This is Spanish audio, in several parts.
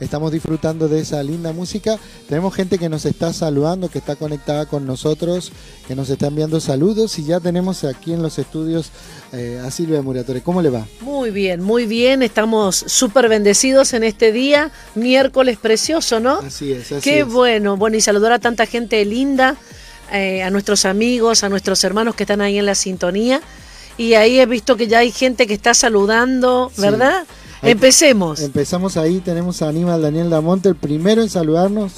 estamos disfrutando de esa linda música. Tenemos gente que nos está saludando, que está conectada con nosotros, que nos está enviando saludos y ya tenemos aquí en los estudios eh, a Silvia Muratore. ¿Cómo le va? Muy bien, muy bien. Estamos súper bendecidos en este día, miércoles precioso, ¿no? Así es, así Qué es. bueno. Bueno, y saludar a tanta gente linda, eh, a nuestros amigos, a nuestros hermanos que están ahí en la sintonía. Y ahí he visto que ya hay gente que está saludando, Sí. Empecemos. Empezamos ahí, tenemos a Aníbal Daniel Damonte, el primero en saludarnos.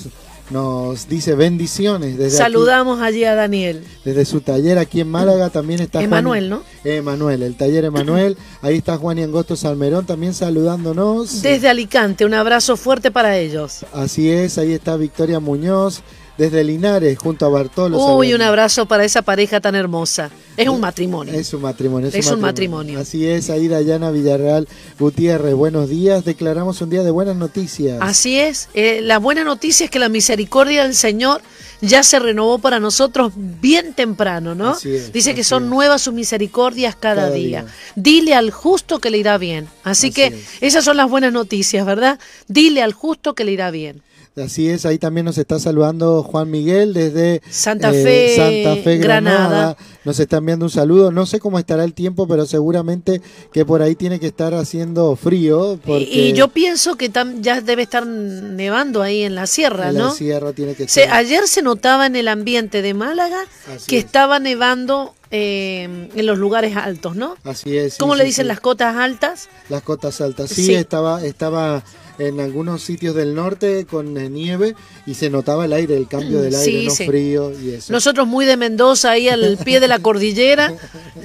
Nos dice bendiciones desde aquí, Saludamos allí a Daniel. desde su taller aquí en Málaga. También está Juan- Emanuel, ¿no? Emanuel, el taller Emanuel. Ahí está Juan y Angosto Salmerón también saludándonos. Desde Alicante, un abrazo fuerte para ellos. Así es, ahí está Victoria Muñoz. Desde Linares, junto a Bartolo. Uy, un abrazo para esa pareja tan hermosa. Es un matrimonio. Es un matrimonio. Es, Es un matrimonio. Así es, ahí Dayana Villarreal Gutiérrez. Buenos días. Declaramos un día de buenas noticias. Así es. Eh, la buena noticia es que la misericordia del Señor ya se renovó para nosotros bien temprano, ¿no? Así es, Dice que son es. nuevas sus misericordias cada, Cada día. día. Dile al justo que le irá bien. Así, Así que es. esas son las buenas noticias, ¿verdad? Dile al justo que le irá bien. Así es, ahí también nos está saludando Juan Miguel desde eh, Santa Fe, Santa Fe, Granada. Granada. Nos está enviando un saludo. No sé cómo estará el tiempo, pero seguramente que por ahí tiene que estar haciendo frío. Porque Y, yo pienso que tam- ya debe estar nevando ahí en la sierra, en la ¿no? sierra tiene que Se- estar. ayer se notaba en el ambiente de Málaga Así que es. estaba nevando eh, en los lugares altos, ¿no? Así es. sí, ¿Cómo le dicen sí. las cotas altas? Las cotas altas. Sí, Sí. estaba, estaba en algunos sitios del norte con eh, nieve y se notaba el aire, el cambio del aire, Sí, no sí. frío y eso. Nosotros muy de Mendoza, ahí al pie de la cordillera,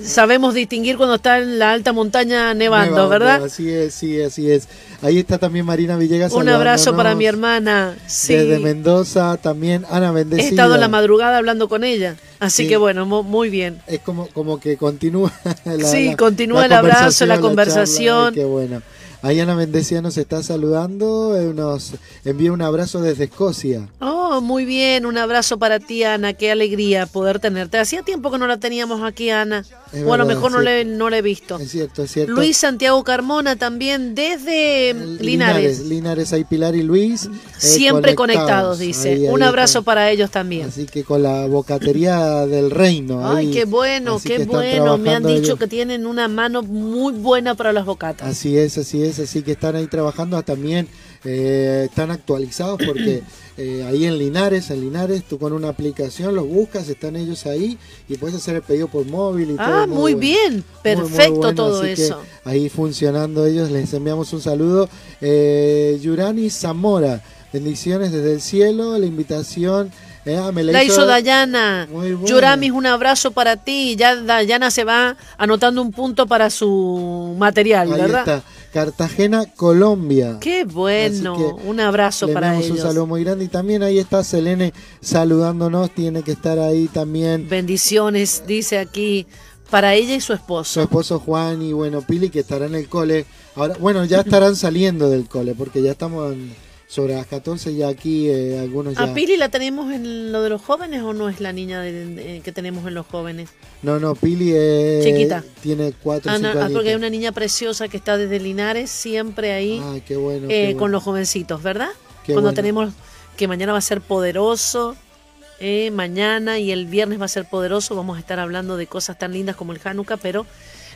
sabemos distinguir cuando está en la alta montaña nevando, Nevando, ¿verdad? Así es, sí, así es. Ahí está también Marina Villegas. Un abrazo para mi hermana. Sí. Desde Mendoza, también Ana He Bendecida. estado en la madrugada hablando con ella, así Sí. que bueno, mu- muy bien. Es como, como que continúa la, Sí, la- continúa el abrazo, la conversación. Qué bueno. Ahí Ana Bendecida nos está saludando, eh, nos envía un abrazo desde Escocia. Oh, muy bien, un abrazo para ti, Ana, qué alegría poder tenerte. Hacía tiempo que no la teníamos aquí, Ana. Es o a lo mejor no le, no la he visto. Es cierto, es cierto. Luis Santiago Carmona también desde Linares. Linares. Linares, ahí Pilar y Luis. eh, Siempre conectados, dice. Ahí, ahí un abrazo para ellos también. Así que con la bocatería del reino. Ay, ahí. qué bueno, Así qué bueno. Me han dicho ellos. que tienen una mano muy buena para las bocatas. Así es, así es, así que están ahí trabajando también, eh, están actualizados porque eh, ahí en Linares, en Linares, tú con una aplicación los buscas, están ellos ahí y puedes hacer el pedido por móvil y todo. Ah, muy bueno. bien, Muy, muy perfecto bueno, todo eso. ahí funcionando ellos, les enviamos un saludo. Eh, Yurani Zamora, bendiciones desde el cielo, la invitación. eh, ah, me La hizo Dayana. Muy buena. Yuramis, un abrazo para ti. Ya Dayana se va anotando un punto para su material, Ahí ¿verdad? está, Cartagena, Colombia. Qué bueno, un abrazo para ellos. un saludo muy grande y también ahí está Selene saludándonos, tiene que estar ahí también Bendiciones, dice aquí, para ella y su su esposo. esposo Juan y bueno, Pili que estará en el cole. Ahora, bueno, ya estarán saliendo del cole porque ya estamos en- sobre las 14 ya aquí eh, algunos ya. ¿A Pili la tenemos en lo de los jóvenes o no es la niña de- de- que tenemos en los jóvenes? No, no, Pili eh, Chiquita. tiene 4 Ah, no, 5 ah, años. porque hay una niña preciosa que está desde Linares, siempre ahí Ah, qué bueno. eh, qué con los jovencitos, ¿verdad? Qué Cuando bueno. tenemos que mañana va a ser poderoso, eh, mañana y el viernes va a ser poderoso, vamos a estar hablando de cosas tan lindas como el Hanukkah, pero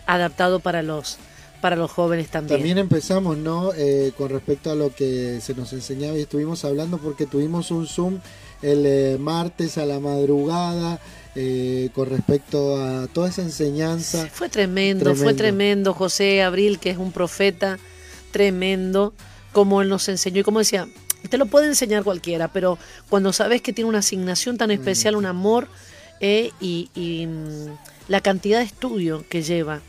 adaptado para los para los jóvenes también. También empezamos, ¿no? Eh, con respecto a lo que se nos enseñaba y estuvimos hablando porque tuvimos un Zoom el eh, martes a la madrugada eh, con respecto a toda esa enseñanza. Fue tremendo, fue Tremendo. José Abril, que es un profeta tremendo, como él nos enseñó y como decía, te lo puede enseñar cualquiera, pero cuando sabes que tiene una asignación tan especial, un amor eh, y, y, mm, la cantidad de estudio que lleva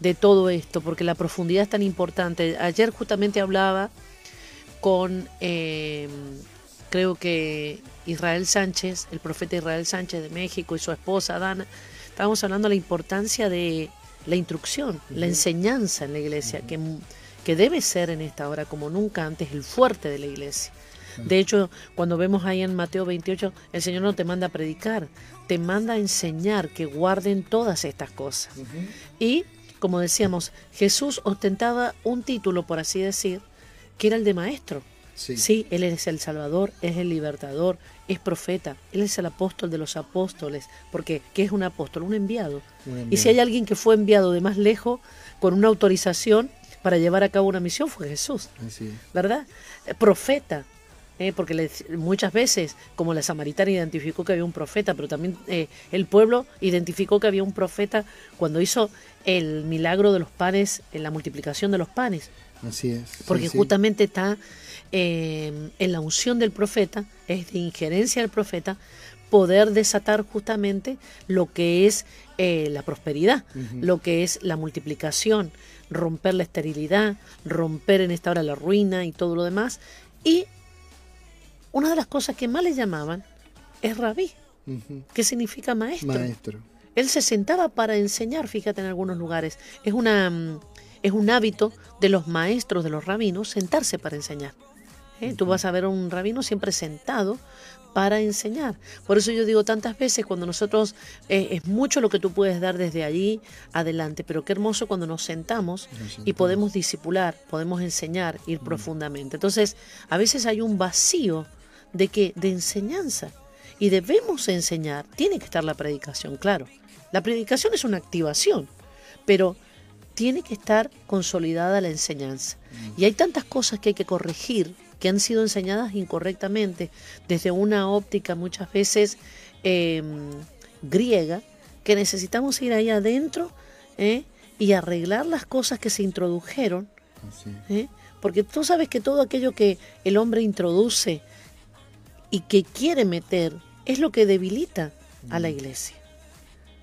de todo esto, porque la profundidad es tan importante. Ayer justamente hablaba con, eh, creo que Israel Sánchez, el profeta Israel Sánchez de México y su esposa Dana, estábamos hablando de la importancia de la instrucción, la enseñanza en la iglesia, que, que debe ser en esta hora como nunca antes el fuerte de la iglesia. De hecho, cuando vemos ahí en Mateo 28, el Señor no te manda a predicar, te manda a enseñar que guarden todas estas cosas. Y, como decíamos, Jesús ostentaba un título, por así decir, que era el de maestro. Sí. Él es el Salvador, es el libertador, es profeta, Él es el apóstol de los apóstoles, porque ¿qué es un apóstol? Un enviado. Y si hay alguien que fue enviado de más lejos con una autorización para llevar a cabo una misión fue Jesús, ¿verdad? Eh, profeta, eh, porque muchas veces, como la samaritana identificó que había un profeta, pero también eh, el pueblo identificó que había un profeta cuando hizo el milagro de los panes, en la multiplicación de los panes. Así es. Porque justamente está en la unción del profeta, es de injerencia del profeta, poder desatar justamente lo que es la prosperidad, lo que es la multiplicación, romper la esterilidad, romper en esta hora la ruina y todo lo demás. Y una de las cosas que más le llamaban es rabí, que significa maestro. Maestro. Él se sentaba para enseñar, fíjate en algunos lugares. Es, una, mm, es un hábito de los maestros, de los rabinos, sentarse para enseñar. ¿Eh? Tú vas a ver a un rabino siempre sentado para enseñar. Por eso yo digo tantas veces, cuando nosotros, eh, es mucho lo que tú puedes dar desde allí adelante, pero qué hermoso cuando nos sentamos, y podemos disipular, podemos enseñar, ir profundamente. Entonces, a veces hay un vacío de que de enseñanza y debemos enseñar. Tiene que estar la predicación, claro. La predicación es una activación, pero tiene que estar consolidada la enseñanza. Mm. Y hay tantas cosas que hay que corregir que han sido enseñadas incorrectamente desde una óptica muchas veces em, griega, que necesitamos ir ahí adentro ¿eh? y arreglar las cosas que se introdujeron. ¿eh? Porque tú sabes que todo aquello que el hombre introduce y que quiere meter es lo que debilita a la mm. iglesia.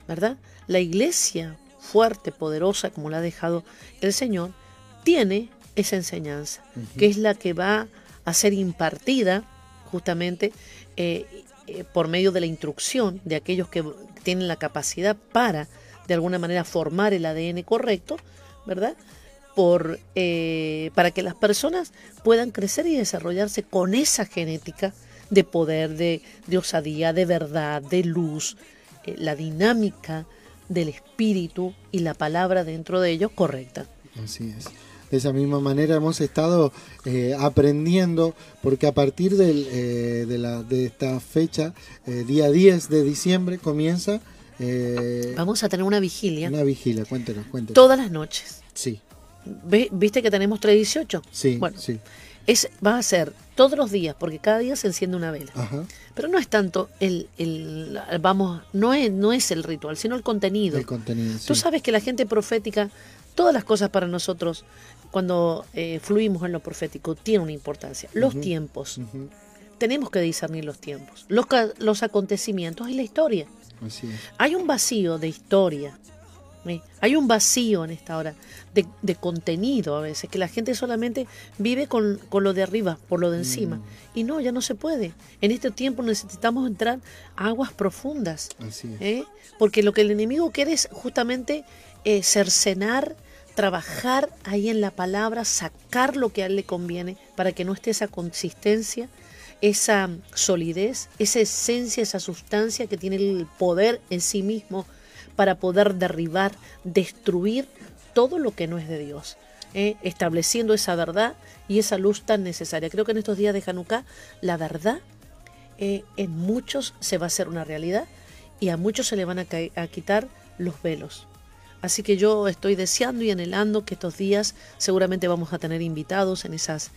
¿Verdad? La iglesia fuerte, poderosa, como la ha dejado el Señor, tiene esa enseñanza, que es la que va a ser impartida justamente eh, eh, por medio de la instrucción de aquellos que tienen la capacidad para, de alguna manera, formar el ADN correcto, ¿verdad? Por, eh, para que las personas puedan crecer y desarrollarse con esa genética de poder, de, de osadía, de verdad, de luz, la dinámica del espíritu y la palabra dentro de ellos correcta. Así es de esa misma manera hemos estado eh, aprendiendo, porque a partir eh, de, la, de esta fecha, eh, día 10 de diciembre, comienza... Vamos a tener una vigilia. Una vigilia, cuéntenos, cuéntenos. Todas las noches. Sí. ¿Viste que tenemos 318? Sí, bueno, sí. Es, va a ser todos los días, porque cada día se enciende una vela. Pero no es tanto el, el, vamos, no es, no es el ritual, sino el contenido. El contenido. Tú sabes que la gente profética, todas las cosas para nosotros cuando eh, fluimos en lo profético, tiene una importancia. Los tiempos. Tenemos que discernir los tiempos, los, los acontecimientos y la historia. Hay un vacío de historia. Hay un vacío en esta hora de, contenido a veces, que la gente solamente vive con, lo de arriba, por lo de encima. Mm. Y no, ya no se puede. En este tiempo necesitamos entrar a aguas profundas. ¿eh? Porque lo que el enemigo quiere es justamente eh, cercenar trabajar ahí en la palabra, sacar lo que a él le conviene para que no esté esa consistencia, esa solidez, esa esencia, esa sustancia que tiene el poder en sí mismo para poder derribar, destruir todo lo que no es de Dios, ¿eh? estableciendo esa verdad y esa luz tan necesaria. Creo que en estos días de Hanukkah la verdad eh, en muchos se va a hacer una realidad y a muchos se le van a, a quitar los velos. Así que yo estoy deseando y anhelando que estos días seguramente vamos a tener invitados en esas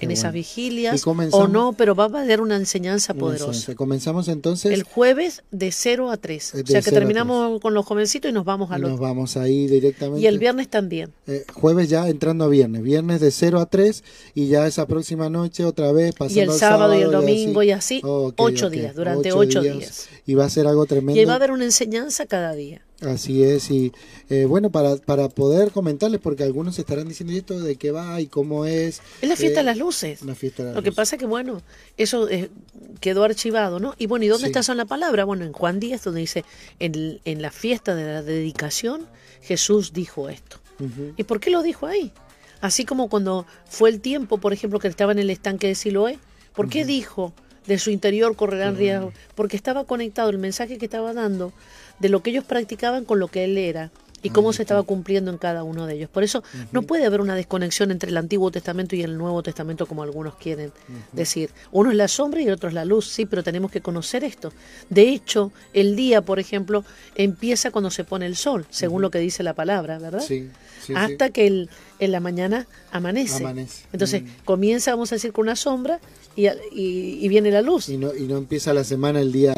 en esas vigilias o no, pero va a haber una enseñanza poderosa. Comenzamos entonces el jueves de 0 a 3. o sea que terminamos con los jovencitos y nos vamos a los Nos vamos ahí directamente. Y el viernes también. Eh, jueves ya entrando a viernes, viernes de 0 a 3 y ya esa próxima noche otra vez pasando Y el sábado, y el domingo y así, ocho días, durante ocho, días. Y va a ser algo tremendo. Y va a haber una enseñanza cada día. Así es, y eh, bueno, para, para poder comentarles, porque algunos estarán diciendo esto de qué va y cómo es. Es la fiesta de las luces. Lo que pasa es que, bueno, eso eh, quedó archivado, ¿no? Y bueno, ¿y dónde está está la palabra? Bueno, en Juan 10, donde dice, en, en la fiesta de la dedicación, Jesús dijo esto. ¿Y por qué lo dijo ahí? Así como cuando fue el tiempo, por ejemplo, que estaba en el estanque de Siloé. ¿Por qué dijo de su interior correrán riesgos? Porque estaba conectado el mensaje que estaba dando de lo que ellos practicaban con lo que él era. y cómo se estaba cumpliendo en cada uno de ellos. Por eso no puede haber una desconexión entre el Antiguo Testamento y el Nuevo Testamento como algunos quieren decir. Uno es la sombra y el otro es la luz, sí, pero tenemos que conocer esto. De hecho, el día, por ejemplo, empieza cuando se pone el sol, según lo que dice la palabra, ¿verdad? Sí. Hasta que el, en la mañana amanece. Entonces comienza, vamos a decir, con una sombra y, y, viene la luz. Y no, y no empieza la semana el día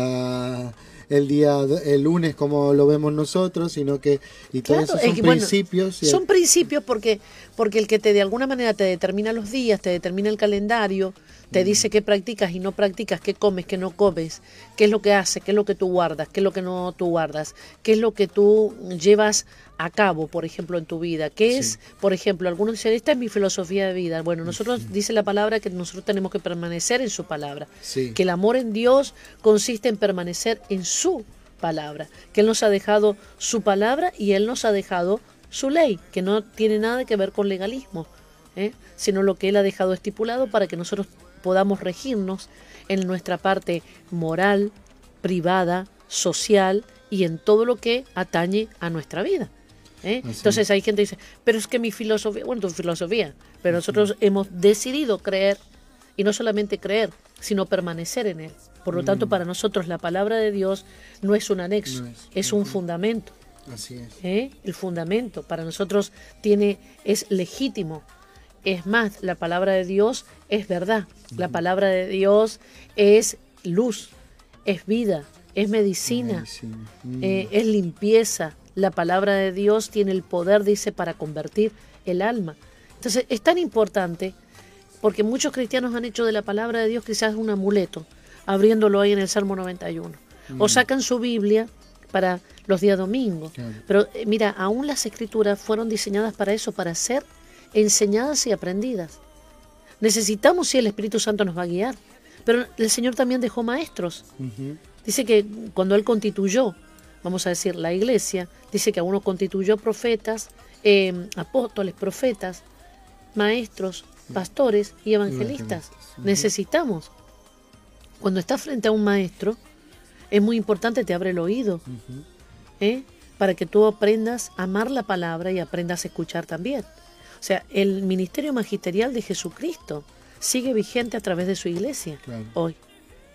el día el lunes como lo vemos nosotros, sino que y todos esos son principios. son principios porque porque el que te de alguna manera te determina los días, te determina el calendario, te dice qué practicas y no practicas, qué comes, qué no comes, qué es lo que haces, qué es lo que tú guardas, qué es lo que no tú guardas, qué es lo que tú llevas a cabo, por ejemplo, en tu vida. ¿Qué es, por ejemplo, algunos dicen, esta es mi filosofía de vida? Bueno, nosotros dice la palabra que nosotros tenemos que permanecer en su palabra, que el amor en Dios consiste en permanecer en su palabra, que Él nos ha dejado su palabra y Él nos ha dejado su ley, que no tiene nada que ver con legalismo, ¿eh? sino lo que Él ha dejado estipulado para que nosotros podamos regirnos en nuestra parte moral, privada, social y en todo lo que atañe a nuestra vida. ¿eh? Entonces hay gente que dice, pero es que mi filosofía, bueno, tu filosofía, pero nosotros hemos decidido creer, y no solamente creer, sino permanecer en él. Por lo tanto, mm. para nosotros la palabra de Dios no es un anexo, es, un fundamento. Así es. ¿Eh? El fundamento para nosotros tiene es legítimo. Es más, la palabra de Dios es verdad. La palabra de Dios es luz, es vida, es medicina, eh, es limpieza, la palabra de Dios tiene el poder, dice, para convertir el alma. Entonces es tan importante porque muchos cristianos han hecho de la palabra de Dios quizás un amuleto, abriéndolo ahí en el Salmo 91. O mm. sacan su Biblia para los días domingos. Pero eh, mira, aún las escrituras fueron diseñadas para eso, para ser enseñadas y aprendidas. Necesitamos si el Espíritu Santo nos va a guiar. Pero el Señor también dejó maestros. Dice que cuando Él constituyó vamos a decir, la iglesia, dice que a uno constituyó profetas, em, apóstoles, profetas, maestros, pastores y evangelistas. Necesitamos. Cuando estás frente a un maestro, es muy importante, te abre el oído, ¿eh? para que tú aprendas a amar la palabra y aprendas a escuchar también. O sea, el ministerio magisterial de Jesucristo sigue vigente a través de su iglesia hoy,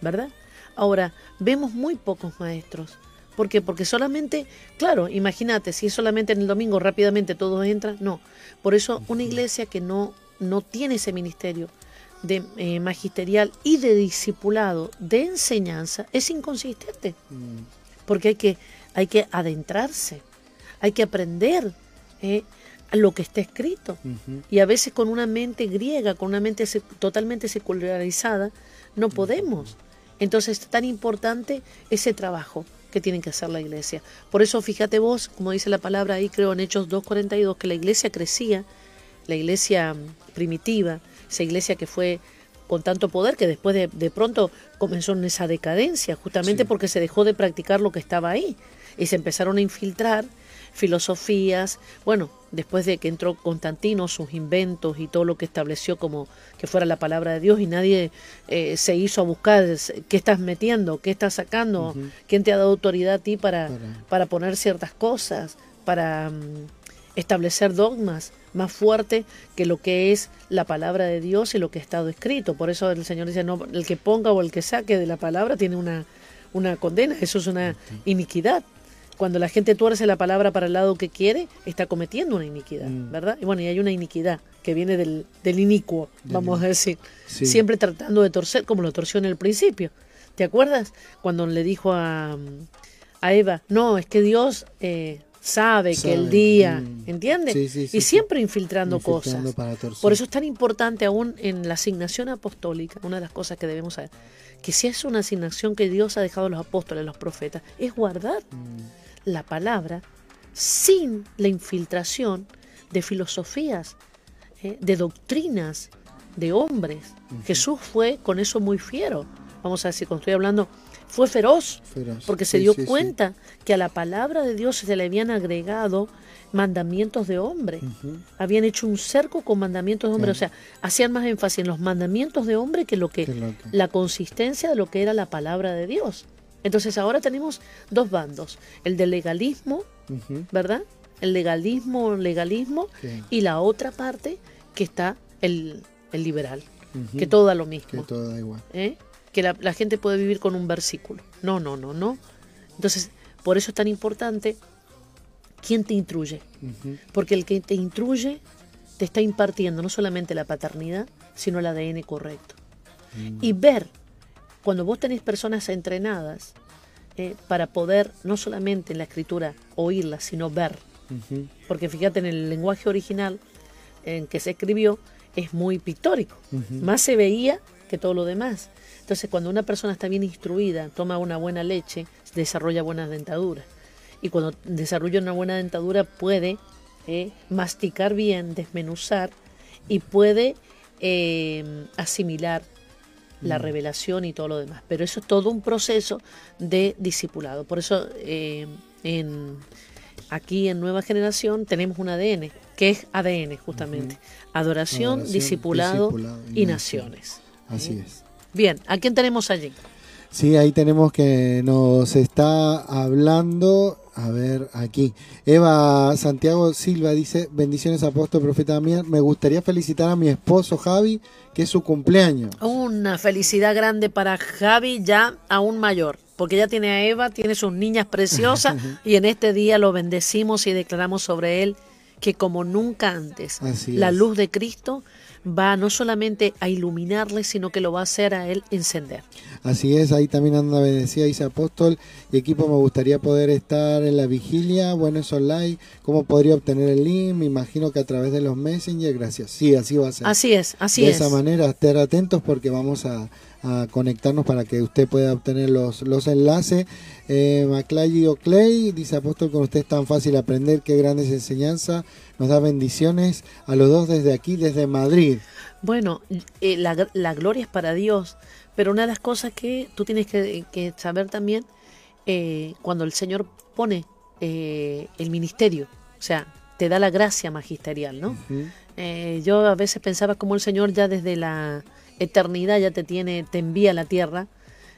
¿verdad? Ahora, vemos muy pocos maestros ¿Por qué? Porque solamente, claro, imagínate, si es solamente en el domingo rápidamente todos entran, no. Por eso una iglesia que no, no tiene ese ministerio de eh, magisterial y de discipulado, de enseñanza, es inconsistente. Mm. Porque hay que, hay que adentrarse, hay que aprender eh, lo que está escrito. Y a veces con una mente griega, con una mente totalmente secularizada, no podemos. Entonces es tan importante ese trabajo que tienen que hacer la iglesia. Por eso fíjate vos, como dice la palabra ahí, creo en Hechos 2.42, que la iglesia crecía, la iglesia mm, primitiva, esa iglesia que fue con tanto poder que después de, pronto comenzó en esa decadencia, justamente porque se dejó de practicar lo que estaba ahí y se empezaron a infiltrar filosofías, bueno, después de que entró Constantino, sus inventos y todo lo que estableció como que fuera la palabra de Dios y nadie eh, se hizo a buscar qué estás metiendo, qué estás sacando, quién te ha dado autoridad a ti para, para. poner ciertas cosas, para mm, establecer dogmas más fuertes que lo que es la palabra de Dios y lo que ha estado escrito. Por eso el Señor dice, no, el que ponga o el que saque de la palabra tiene una, una condena, eso es una iniquidad cuando la gente tuerce la palabra para el lado que quiere, está cometiendo una iniquidad, mm. ¿verdad? Y bueno, y hay una iniquidad que viene del, del inicuo, vamos a decir, siempre tratando de torcer como lo torció en el principio. ¿Te acuerdas cuando le dijo a, a Eva, no, es que Dios eh, sabe, que el día, mm. ¿entiendes? y siempre infiltrando, cosas. Por eso es tan importante aún en la asignación apostólica, una de las cosas que debemos saber, que si es una asignación que Dios ha dejado a los apóstoles, a los profetas, es guardar. Mm la palabra sin la infiltración de filosofías, eh, de doctrinas de hombres. Jesús fue con eso muy fiero. Vamos a decir, cuando estoy hablando, fue feroz, porque se dio cuenta que a la palabra de Dios se le habían agregado mandamientos de hombre. Habían hecho un cerco con mandamientos de hombre, o sea, hacían más énfasis en los mandamientos de hombre que lo que la consistencia de lo que era la palabra de Dios. Entonces ahora tenemos dos bandos, el del legalismo, ¿verdad? el legalismo, legalismo, Sí. y la otra parte que está el, el liberal, que todo da lo Que mismo. todo da igual. ¿eh? Que la, la gente puede vivir con un versículo. No, no, no, no. Entonces, por eso es tan importante quién te instruye. Ujú. Porque el que te instruye te está impartiendo no solamente la paternidad, sino el ADN correcto. Y ver, cuando vos tenés personas entrenadas, eh, para poder no solamente en la escritura oírla, sino ver. Porque fíjate, en el lenguaje original en que se escribió es muy pictórico. Más se veía que todo lo demás. Entonces, cuando una persona está bien instruida, toma una buena leche, desarrolla buenas dentaduras. Y cuando desarrolla una buena dentadura puede eh, masticar bien, desmenuzar y puede eh, asimilar la revelación y todo lo demás. Pero eso es todo un proceso de discipulado. Por eso eh, en, aquí en Nueva Generación tenemos un ADN, que es ADN justamente. Adoración, Adoración, discipulado, discipulado y y naciones. Así es. Bien, ¿a quién tenemos allí? Sí, ahí tenemos que nos está hablando, a ver, aquí. Eva Santiago Silva dice, bendiciones apóstol, profeta Damián. Me gustaría felicitar a mi esposo Javi, que es su cumpleaños. Una felicidad grande para Javi, ya aún mayor, porque ya tiene a Eva, tiene sus niñas preciosas y en este día lo bendecimos y declaramos sobre él que como nunca antes, Así la es. luz de Cristo va no solamente a iluminarle, sino que lo va a hacer a él encender. Así es, ahí también anda bendecida, dice apóstol. Y equipo, me gustaría poder estar en la vigilia. Bueno, es online. ¿Cómo podría obtener el link? Me imagino que a través de los Messenger. Gracias. Sí, así va a ser. Así es, así de es. esa manera, estar atentos porque vamos a, a conectarnos para que usted pueda obtener los, los enlaces. Eh, Maclay O'Clay dice Apóstol, con usted es tan fácil aprender, qué grandes enseñanzas. Nos da bendiciones a los dos desde aquí, desde Madrid. Bueno, eh, la, la gloria es para Dios, pero una de las cosas que tú tienes que, que saber también, eh, cuando el Señor pone eh, el ministerio, o sea, te da la gracia magisterial, ¿no? Yo a veces pensaba como el Señor ya desde la eternidad ya te tiene, te envía a la tierra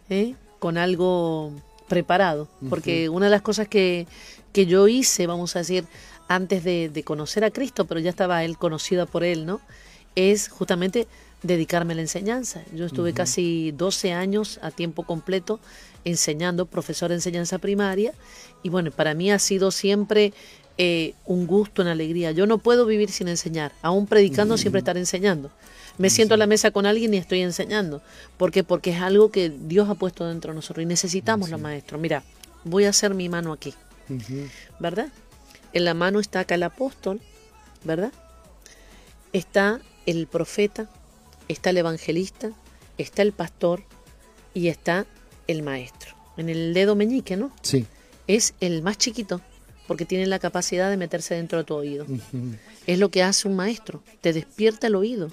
¿eh? con algo preparado. Porque una de las cosas que, que yo hice, vamos a decir, antes de, de conocer a Cristo, pero ya estaba él conocida por él, ¿no? Es justamente dedicarme a la enseñanza. Yo estuve casi 12 años a tiempo completo enseñando, profesor de enseñanza primaria, y bueno, para mí ha sido siempre eh, un gusto, una alegría. Yo no puedo vivir sin enseñar, aún predicando siempre estar enseñando. Me siento a la mesa con alguien y estoy enseñando. ¿Por qué? Porque es algo que Dios ha puesto dentro de nosotros y necesitamos los maestros. Mira, voy a hacer mi mano aquí. ¿verdad? En la mano está acá el apóstol, ¿verdad? Está el profeta, está el evangelista, está el pastor y está el maestro. En el dedo meñique, ¿no? Sí. Es el más chiquito porque tiene la capacidad de meterse dentro de tu oído. Es lo que hace un maestro, te despierta el oído.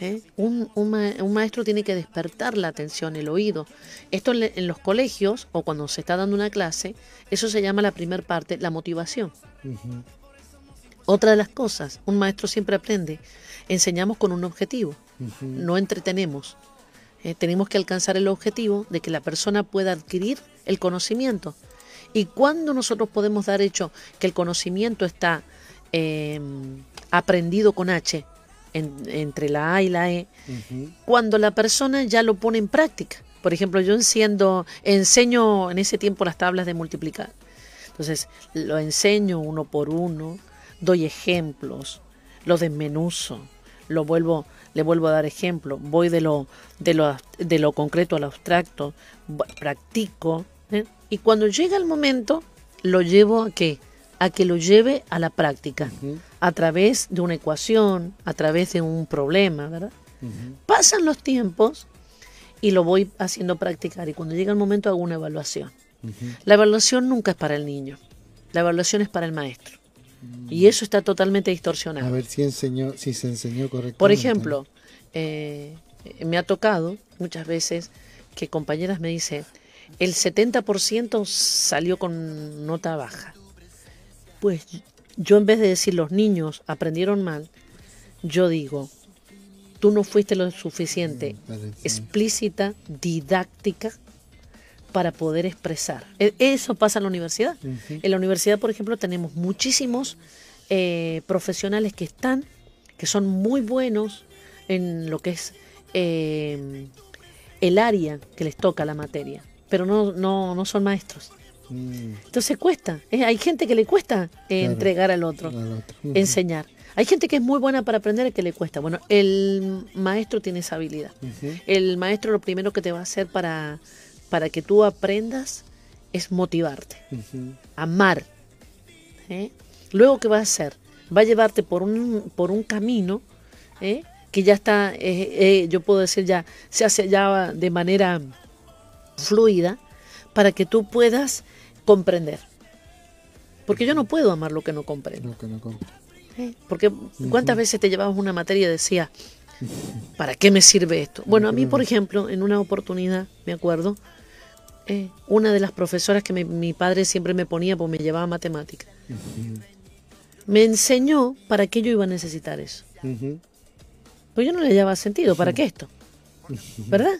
¿Eh? Un, un ma- un maestro tiene que despertar la atención, el oído. Esto en, los colegios o cuando se está dando una clase, eso se llama la primera parte, la motivación. Otra de las cosas, un maestro siempre aprende, enseñamos con un objetivo, no entretenemos. Eh, tenemos que alcanzar el objetivo de que la persona pueda adquirir el conocimiento. Y cuando nosotros podemos dar hecho que el conocimiento está eh, aprendido con H en- entre la A y la E, Ujú. cuando la persona ya lo pone en práctica. Por ejemplo, yo enciendo, enseño en ese tiempo las tablas de multiplicar. Entonces, lo enseño uno por uno, doy ejemplos, lo desmenuzo, lo vuelvo, le vuelvo a dar ejemplo, voy de lo, de lo, de lo concreto al abstracto, practico, ¿eh? y cuando llega el momento, lo llevo a qué? A que lo lleve a la práctica, Ujú. A través de una ecuación, a través de un problema, ¿verdad? Pasan los tiempos y lo voy haciendo practicar y cuando llega el momento hago una evaluación. La evaluación nunca es para el niño, la evaluación es para el maestro. Y eso está totalmente distorsionado. A ver si enseñó, si se enseñó correctamente. Por ejemplo, eh, me ha tocado muchas veces que compañeras me dicen, el 70% salió con nota baja. Pues yo en vez de decir los niños aprendieron mal, yo digo, tú no fuiste lo suficiente Mm, explícita, didáctica, para poder expresar. E- Eso pasa en la universidad. En la universidad, por ejemplo, tenemos muchísimos eh, profesionales que están, que son muy buenos en lo que es eh, el área que les toca la materia, pero no, no, no son maestros. Mm, Entonces cuesta. Hay gente que le cuesta eh, Claro. entregar al otro, al otro. Ujú. enseñar. Hay gente que es muy buena para aprender y que le cuesta. Bueno, el maestro tiene esa habilidad. El maestro lo primero que te va a hacer para, para que tú aprendas es motivarte, amar. ¿eh? Luego, ¿qué va a hacer? Va a llevarte por un, por un camino ¿eh? que ya está, eh, yo puedo decir ya, se hace ya de manera fluida para que tú puedas comprender. Porque yo no puedo amar lo que no comprendo. Que no. ¿eh? Porque cuántas veces te llevabas una materia y decía, ¿para qué me sirve esto? Bueno, a mí, por ejemplo, en una oportunidad, me acuerdo, eh, una de las profesoras que me- mi padre siempre me ponía, porque me llevaba matemática, me enseñó para qué yo iba a necesitar eso. Pues yo no le hallaba sentido, ¿para qué esto? ¿Verdad?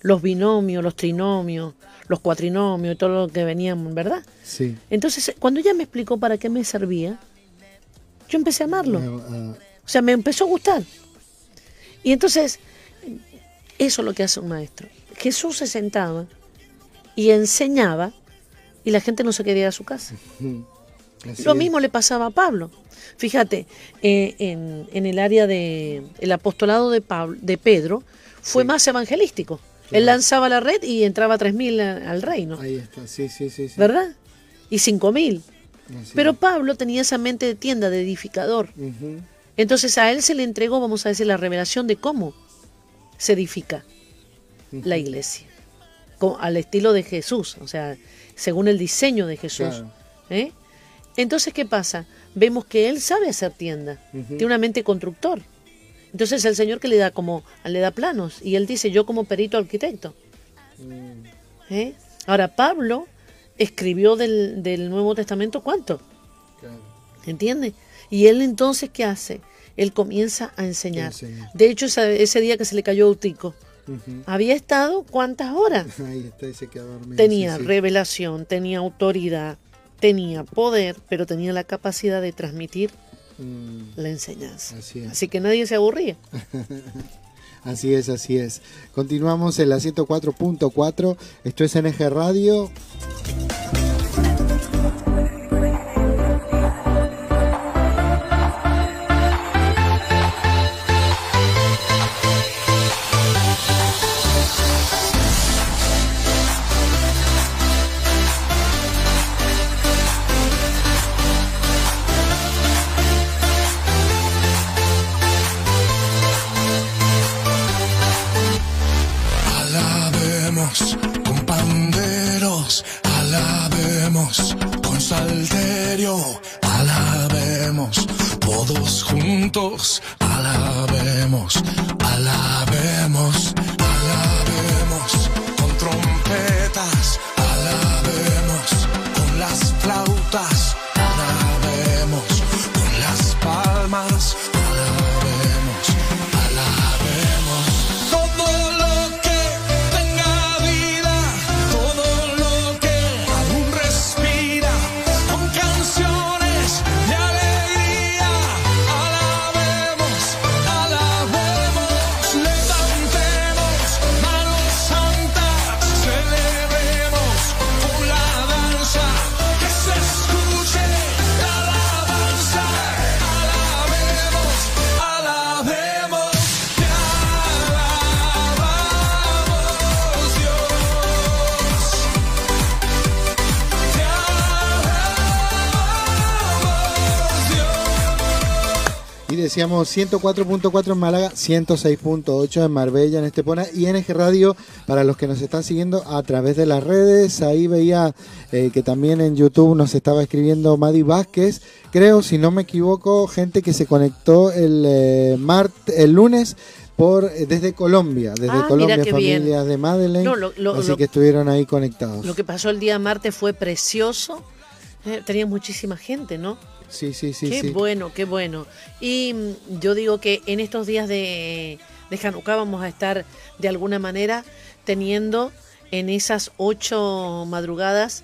Los binomios, los trinomios, los cuatrinomios, todo lo que venían, ¿verdad? Sí. Entonces, cuando ella me explicó para qué me servía, yo empecé a amarlo. Ah, O sea, me empezó a gustar. Y entonces, eso es lo que hace un maestro. Jesús se sentaba y enseñaba y la gente no se quería ir a su casa. Lo es. mismo le pasaba a Pablo. Fíjate, eh, en, en el área de el apostolado de, Pablo, de Pedro fue Sí. más evangelístico. Él lanzaba la red y entraba 3.000 a- al reino, Ahí está, sí, sí, sí. sí. ¿verdad? Y 5.000. Así Pero. Pablo tenía esa mente de tienda, de edificador. Entonces a él se le entregó, vamos a decir, la revelación de cómo se edifica la iglesia, al estilo de Jesús, o sea, según el diseño de Jesús. Claro. ¿eh? Entonces, ¿qué pasa? Vemos que él sabe hacer tienda, tiene una mente constructor. Entonces el Señor que le da como, le da planos, y él dice, yo como perito arquitecto. Mm, ¿eh? Ahora, Pablo escribió del, del Nuevo Testamento cuánto, claro. ¿entiendes? Y él entonces, ¿qué hace? Él comienza a enseñar. Enseña. De hecho, esa- ese día que se le cayó Eutico, Ujú. había estado cuántas horas. Ahí está, y se. Tenía sí, sí. revelación, tenía autoridad, tenía poder, pero tenía la capacidad de transmitir Mm, la enseñanza. Así es. Así que nadie se aburría. Así es, así es. Continuamos en la 104.4. Esto es NG Radio. Decíamos 104.4 en Málaga, 106.8 en Marbella, en Estepona y NG Radio para los que nos están siguiendo a través de las redes. Ahí veía eh, que también en YouTube nos estaba escribiendo Madi Vázquez. Creo, si no me equivoco, gente que se conectó el, eh, mart- el lunes por eh, desde Colombia, desde Ah, Colombia, bien. familias de Madeleine. No, lo- lo- así lo- que estuvieron ahí conectados. Lo que pasó el día martes fue precioso. Eh, tenía muchísima gente, ¿no? Sí, sí, sí, qué sí. bueno, qué bueno. Y mm, yo digo que en estos días de, de Hanukkah vamos a estar de alguna manera teniendo en esas ocho madrugadas,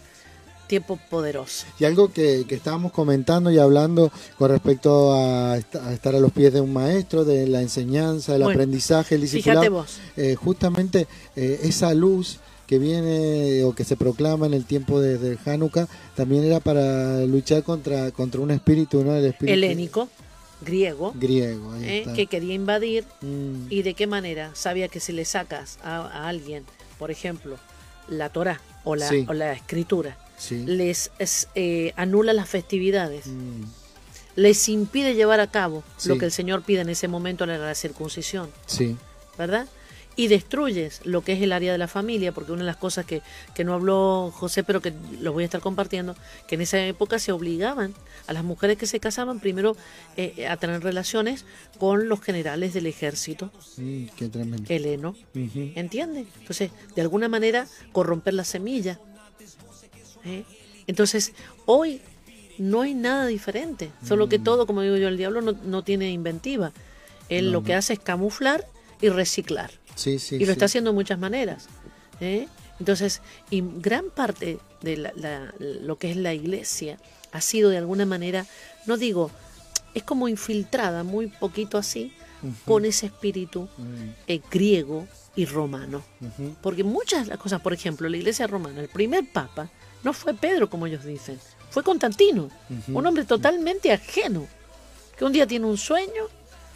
tiempo poderoso. Y algo que, que estábamos comentando y hablando con respecto a, est- a estar a los pies de un maestro, de la enseñanza, del Bueno, aprendizaje, el Fíjate discipulado, vos. eh, justamente eh, esa luz que viene o que se proclama en el tiempo de, de Hanukkah también era para luchar contra, contra un espíritu, ¿no? El espíritu Helénico, griego, griego. ahí eh, está. que quería invadir Mm, y de qué manera sabía que si le sacas a, a alguien, por ejemplo, la Torah o la, Sí. o la escritura, sí. les es, eh, anula las festividades, Mm, les impide llevar a cabo lo Sí. que el Señor pide en ese momento en la circuncisión, sí. ¿verdad? Y destruyes lo que es el área de la familia, porque una de las cosas que, que no habló José, pero que los voy a estar compartiendo, que en esa época se obligaban a las mujeres que se casaban primero eh, a tener relaciones con los generales del ejército Mm, qué tremendo. heleno. ¿entiendes? Entonces, de alguna manera, corromper la semilla. ¿eh? Entonces, hoy no hay nada diferente, solo que todo, como digo yo, el diablo no, no tiene inventiva. Él No, lo que hace es camuflar y reciclar. Sí, sí. y lo sí. está haciendo de muchas maneras. ¿eh? Entonces, y gran parte de la- la- lo que es la iglesia ha sido de alguna manera, no digo, es como infiltrada, muy poquito así, con ese espíritu Mm, eh, griego y romano. Porque muchas de las cosas, por ejemplo, la iglesia romana, el primer papa, no fue Pedro, como ellos dicen, fue Constantino, un hombre totalmente ajeno, que un día tiene un sueño,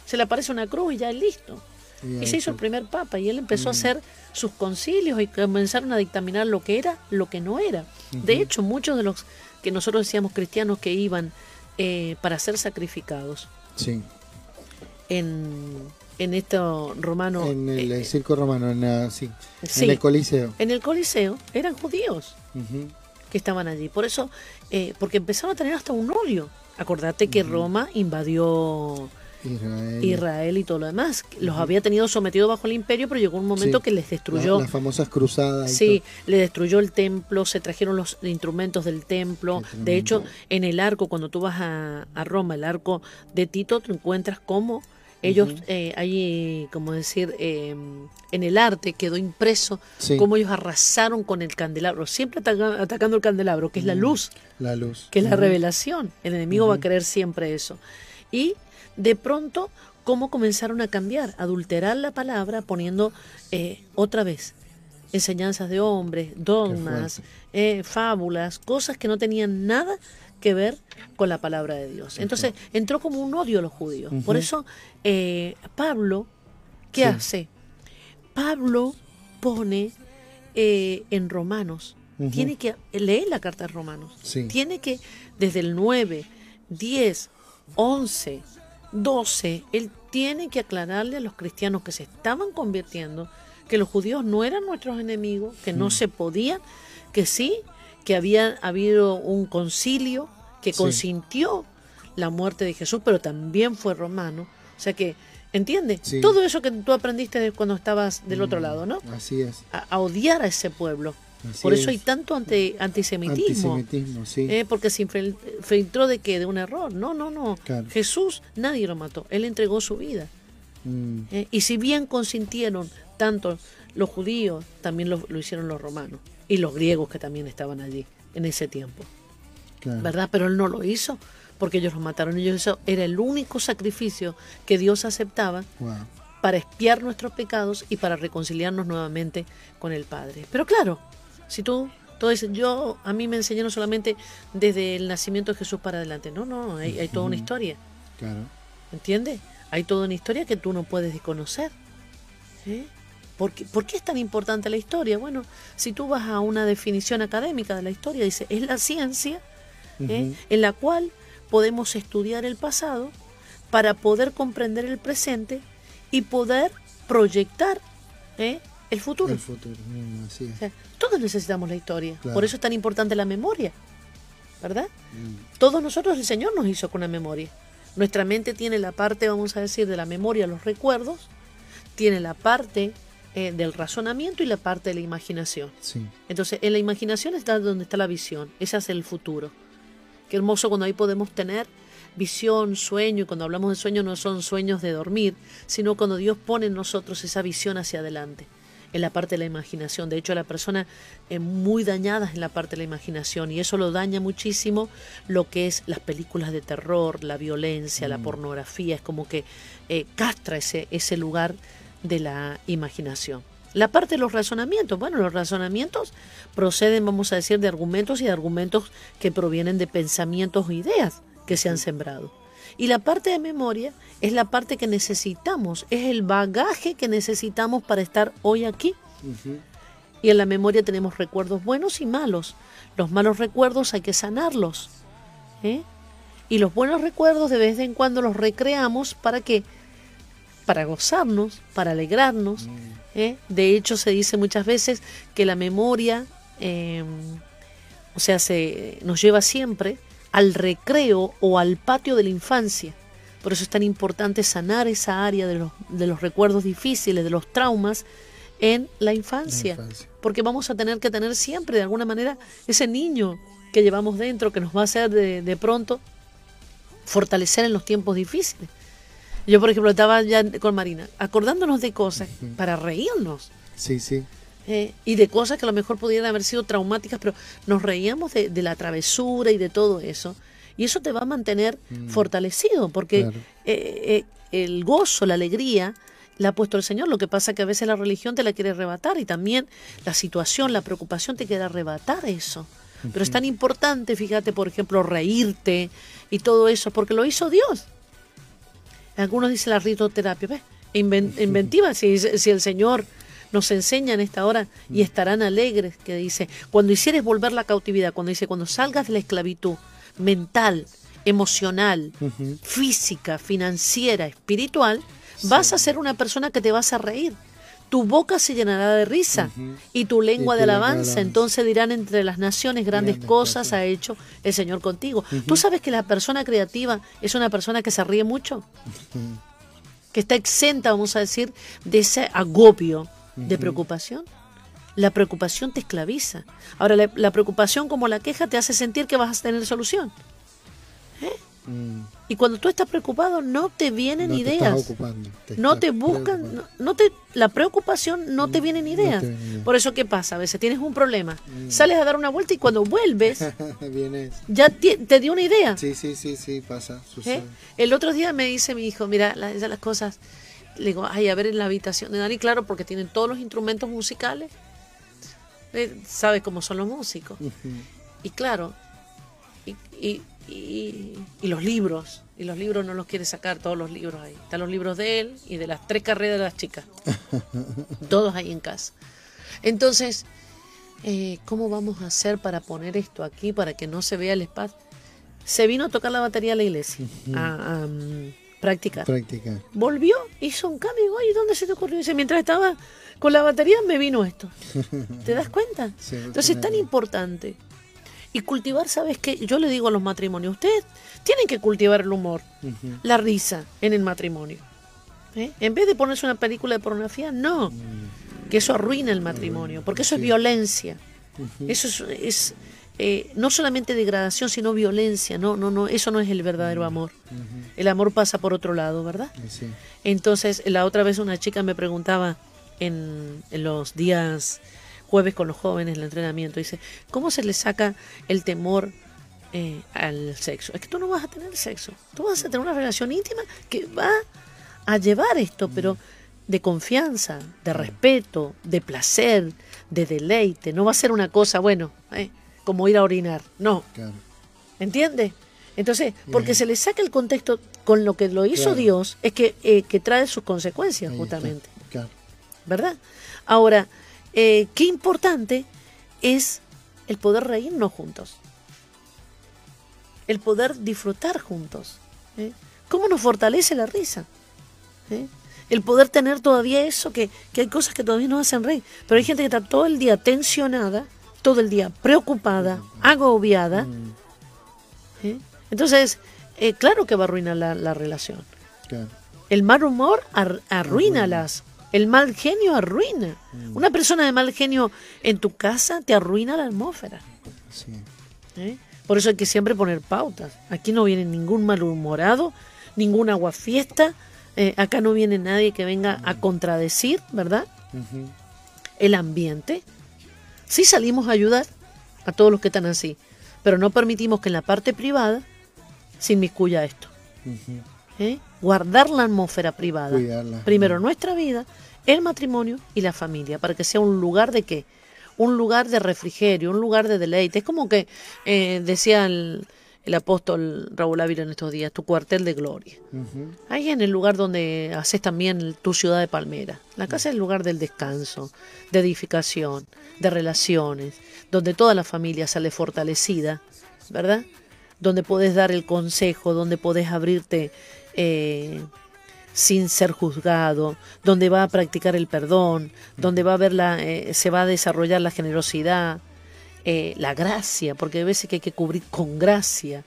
se le aparece una cruz y ya es listo. Y se hizo el primer papa y él empezó Mm. a hacer sus concilios y comenzaron a dictaminar lo que era, lo que no era. De hecho, muchos de los que nosotros decíamos cristianos que iban eh, para ser sacrificados Sí. en, en esto romano, en el, eh, circo romano, en, la- sí, sí. en el Coliseo. en el Coliseo, eran judíos que estaban allí. Por eso, eh, porque empezaron a tener hasta un odio. Acordate que Roma invadió Israel. Israel y todo lo demás. Los había tenido sometidos bajo el imperio, pero llegó un momento Sí. que les La- destruyó. las famosas cruzadas. Sí, le destruyó el templo, se trajeron los instrumentos del templo. De hecho, en el arco, cuando tú vas a, a Roma, el arco de Tito, te encuentras cómo ellos, eh, ahí, como decir, eh, en el arte quedó impreso Sí. cómo ellos arrasaron con el candelabro, siempre ataca- atacando el candelabro, que es la luz todo. La luz. que es la revelación. El enemigo va a querer siempre eso. Y de pronto, ¿cómo comenzaron a cambiar? Adulterar la palabra poniendo eh, otra vez enseñanzas de hombres, dogmas, eh, fábulas, cosas que no tenían nada que ver con la palabra de Dios. Entonces entró como un odio a los judíos. Por eso eh, Pablo, ¿qué Sí. hace? Pablo pone eh, en Romanos, tiene que leer la carta de Romanos, Sí. tiene que desde el 9, 10, 11, 12, él tiene que aclararle a los cristianos que se estaban convirtiendo que los judíos no eran nuestros enemigos, que Mm. no se podían, que sí, que había habido un concilio que Sí. consintió la muerte de Jesús, pero también fue romano. O sea que, ¿entiendes? Sí. Todo eso que tú aprendiste de cuando estabas del otro Mm, lado, ¿no? Así es. A, a odiar a ese pueblo. Así Por eso hay tanto ante, antisemitismo. Antisemitismo, sí. Eh, porque se infil- filtró de que de un error. No, no, no. Claro. Jesús nadie lo mató. Él entregó su vida. Mm, Eh, y si bien consintieron tanto los judíos, también lo, lo hicieron los romanos. Y los griegos que también estaban allí en ese tiempo. claro. ¿Verdad? Pero él no lo hizo porque ellos los mataron. Ellos eso era el único sacrificio que Dios aceptaba Wow. para expiar nuestros pecados y para reconciliarnos nuevamente con el Padre. Pero claro, si tú, dices, yo, a mí me enseñaron solamente desde el nacimiento de Jesús para adelante. No, no, hay, hay toda una historia, Claro. ¿entiendes? Hay toda una historia que tú no puedes desconocer. ¿Por qué, por qué es tan importante la historia? Bueno, si tú vas a una definición académica de la historia, dice, es la ciencia ¿eh? En la cual podemos estudiar el pasado para poder comprender el presente y poder proyectar ¿eh? El futuro. El futuro. así O es. sea, todos necesitamos la historia. Claro. Por eso es tan importante la memoria. ¿Verdad? Mm, Todos nosotros el Señor nos hizo con una memoria. Nuestra mente tiene la parte, vamos a decir, de la memoria, los recuerdos, tiene la parte eh, del razonamiento y la parte de la imaginación. sí. Entonces, en la imaginación está donde está la visión. Ese es el futuro. Qué hermoso cuando ahí podemos tener visión, sueño. Y cuando hablamos de sueño no son sueños de dormir, sino cuando Dios pone en nosotros esa visión hacia adelante. En la parte de la imaginación. De hecho, la persona es muy dañada en la parte de la imaginación y eso lo daña muchísimo lo que es las películas de terror, la violencia, la pornografía. Es como que eh, castra ese, ese lugar de la imaginación. La parte de los razonamientos, bueno, los razonamientos proceden, vamos a decir, de argumentos y de argumentos que provienen de pensamientos o ideas que se han sembrado. Y la parte de memoria es la parte que necesitamos, es el bagaje que necesitamos para estar hoy aquí. Y en la memoria tenemos recuerdos buenos y malos. Los malos recuerdos hay que sanarlos. ¿eh? Y los buenos recuerdos de vez en cuando los recreamos para que para gozarnos, para alegrarnos. ¿eh? De hecho, se dice muchas veces que la memoria, eh, o sea, se, nos lleva siempre al recreo o al patio de la infancia. Por eso es tan importante sanar esa área de los, de los recuerdos difíciles, de los traumas en la infancia. La infancia. Porque vamos a tener que tener siempre, de alguna manera, ese niño que llevamos dentro, que nos va a hacer de, de pronto fortalecer en los tiempos difíciles. Yo, por ejemplo, estaba ya con Marina, acordándonos de cosas para reírnos. Sí, sí. Eh, y de cosas que a lo mejor pudieran haber sido traumáticas, pero nos reíamos de, de la travesura y de todo eso. Y eso te va a mantener fortalecido, porque Claro. eh, eh, el gozo, la alegría, la ha puesto el Señor. Lo que pasa que a veces la religión te la quiere arrebatar y también la situación, la preocupación te quiere arrebatar eso. Pero es tan importante, fíjate, por ejemplo, reírte y todo eso, porque lo hizo Dios. Algunos dicen la ritoterapia, ¿ves? Inven- inventiva, si, si el Señor nos enseña en esta hora y estarán alegres, que dice, cuando hicieres volver la cautividad, cuando dice, cuando salgas de la esclavitud mental, emocional, física, financiera, espiritual, vas a ser una persona que te vas a reír. Tu boca se llenará de risa y tu lengua Y de alabanza. Entonces dirán entre las naciones grandes, Grandes cosas cosas. ha hecho el Señor contigo. ¿Tú sabes que la persona creativa es una persona que se ríe mucho? Que está exenta, vamos a decir, de ese agobio de preocupación. La preocupación te esclaviza. Ahora, la, la preocupación como la queja te hace sentir que vas a tener solución. Mm, Y cuando tú estás preocupado, no te vienen no ideas. te no te buscan, no, no te, la preocupación no te vienen ideas. te vienen ideas. Por eso, ¿qué pasa? A veces tienes un problema, sales a dar una vuelta y cuando vuelves, ya te dio una idea. Sí, sí, sí, sí, pasa, ¿eh? El otro día me dice mi hijo, mira, la- esas las cosas, le digo, ay, a ver en la habitación de Dani, claro, porque tienen todos los instrumentos musicales, Eh, sabe cómo son los músicos. Y claro, y, y- y- y los libros, y los libros no los quiere sacar, todos los libros ahí. Están los libros de él y de las tres carreras de las chicas. todos ahí en casa. Entonces, eh, ¿cómo vamos a hacer para poner esto aquí para que no se vea el espacio? Se vino a tocar la batería a la iglesia, a, a, mm, practicar. Práctica. Volvió, hizo un cambio y digo, "Oye, ¿dónde se te ocurrió? Dice, mientras estaba con la batería me vino esto. ¿Te das cuenta? Sí, Entonces es tan importante. Y cultivar, ¿sabes qué? Yo le digo a los matrimonios, ustedes tienen que cultivar el humor, la risa en el matrimonio. ¿eh? En vez de ponerse una película de pornografía, no. Que eso arruina el matrimonio, porque eso es violencia. Eso es, es, eh, no solamente degradación, sino violencia. No, no, no, eso no es el verdadero amor. El amor pasa por otro lado, ¿verdad? Sí. Entonces, la otra vez una chica me preguntaba en, en los días jueves con los jóvenes, el entrenamiento, dice, ¿cómo se le saca el temor eh, al sexo? Es que tú no vas a tener sexo, tú vas a tener una relación íntima que va a llevar esto, pero de confianza, de respeto, de placer, de deleite, no va a ser una cosa, bueno, eh, como ir a orinar, no, Claro. ¿Entiendes? Entonces, porque se le saca el contexto con lo que lo hizo Claro. Dios, es que, eh, que trae sus consecuencias, Ahí justamente. Claro. ¿Verdad? Ahora, eh, qué importante es el poder reírnos juntos. El poder disfrutar juntos. ¿eh? ¿Cómo nos fortalece la risa? ¿eh? El poder tener todavía eso, que, que hay cosas que todavía nos hacen reír. Pero hay gente que está todo el día tensionada, todo el día preocupada, agobiada. ¿eh? Entonces, eh, claro que va a arruinar la, la relación. Claro. El mal humor ar- arruina las. El mal genio arruina. Una persona de mal genio en tu casa te arruina la atmósfera. Sí. ¿eh? Por eso hay que siempre poner pautas. Aquí no viene ningún malhumorado, ningún aguafiesta. eh, acá no viene nadie que venga a contradecir, ¿verdad? El ambiente. Sí salimos a ayudar a todos los que están así, pero no permitimos que en la parte privada se inmiscuya esto. ¿eh? Guardar la atmósfera privada. Cuidarla. Primero nuestra vida, el matrimonio y la familia, para que sea un lugar de qué? Un lugar de refrigerio, un lugar de deleite. Es como que eh, decía el, el apóstol Raúl Ávila en estos días, tu cuartel de gloria. Ahí en el lugar donde haces también tu ciudad de palmera. La casa es el lugar del descanso, de edificación, de relaciones, donde toda la familia sale fortalecida, ¿verdad? Donde podés dar el consejo, donde podés abrirte eh, sin ser juzgado, donde va a practicar el perdón, donde va a ver la, eh, se va a desarrollar la generosidad, eh, la gracia, porque hay veces que hay que cubrir con gracia,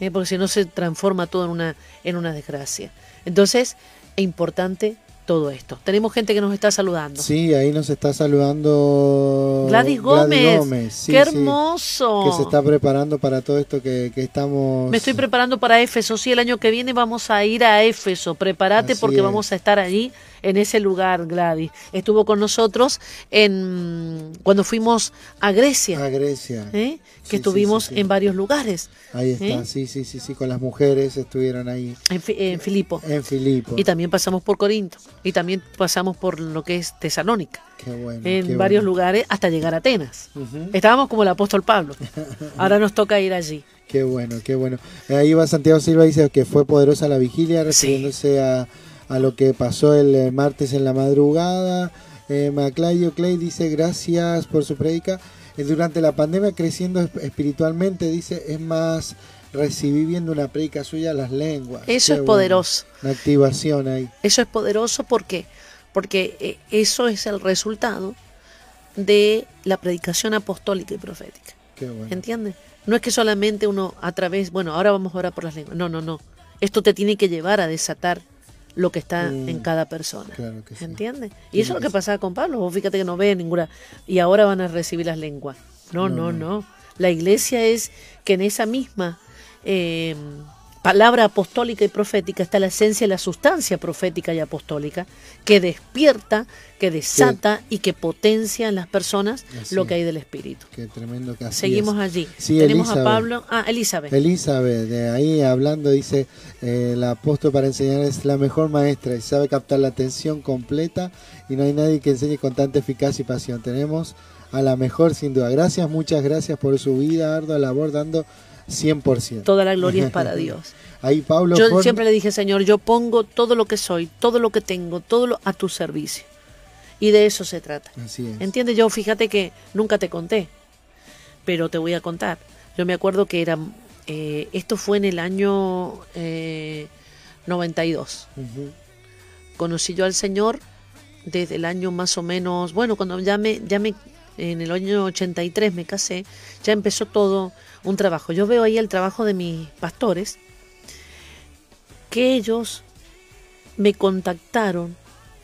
eh, porque si no se transforma todo en una, en una desgracia. Entonces, es importante todo esto. Tenemos gente que nos está saludando. Sí, ahí nos está saludando Gladys Gómez, sí, qué sí, hermoso. que se está preparando para todo esto que, que estamos. Me estoy preparando para Éfeso. Sí, el año que viene vamos a ir a Éfeso. Prepárate Así porque es. vamos a estar allí en ese lugar, Gladys. Estuvo con nosotros en cuando fuimos a Grecia, a Grecia. ¿eh? Que sí, estuvimos sí, sí. en varios lugares. Ahí está, ¿eh? sí, sí, sí, sí, con las mujeres estuvieron ahí En, en Filipo. en Filipo. Y también pasamos por Corinto. Y también pasamos por lo que es Tesalónica. Qué bueno. En qué varios bueno. lugares hasta llegar a Atenas. Estábamos como el apóstol Pablo. Ahora nos toca ir allí. Qué bueno, qué bueno. Ahí va Santiago Silva, dice que fue poderosa la vigilia, refiriéndose a, a lo que pasó el eh, martes en la madrugada. Eh, Maclayo Clay dice, gracias por su predica. Eh, durante la pandemia, creciendo esp- espiritualmente, dice, es más, recibí viendo una predica suya las lenguas. Eso Qué es bueno. poderoso. Una activación ahí. Eso es poderoso ¿por qué? porque eh, eso es el resultado de la predicación apostólica y profética. Qué bueno. ¿Entiendes? No es que solamente uno a través, bueno, ahora vamos a orar por las lenguas. No, no, no. Esto te tiene que llevar a desatar lo que está Mm, en cada persona. claro que sí. ¿Entiendes? Y eso es lo que pasaba con Pablo. Vos fíjate que no ve ninguna. Y ahora van a recibir las lenguas. No, no, no. La iglesia es que en esa misma eh, palabra apostólica y profética está la esencia y la sustancia profética y apostólica que despierta, que desata y que potencia en las personas Así lo que hay del Espíritu. Qué tremendo que así Seguimos es. allí. Sí, Tenemos Elizabeth. a Pablo. Ah, Elizabeth. Elizabeth, de ahí hablando, dice, eh, el apóstol para enseñar es la mejor maestra y sabe captar la atención completa y no hay nadie que enseñe con tanta eficacia y pasión. Tenemos a la mejor sin duda. Gracias, muchas gracias por su vida, ardua labor, dando 100%. Toda la gloria es para Dios. Ahí Pablo Yo siempre le dije, Señor, yo pongo todo lo que soy, todo lo que tengo, todo lo a tu servicio. Y de eso se trata. Así es. ¿Entiendes? Yo fíjate que nunca te conté, pero te voy a contar. Yo me acuerdo que era, eh, esto fue en el año eh, 92. Ujú. Conocí yo al Señor desde el año más o menos, bueno, cuando ya me, ya me, en el año 83 me casé, ya empezó todo un trabajo. Yo veo ahí el trabajo de mis pastores, que ellos me contactaron,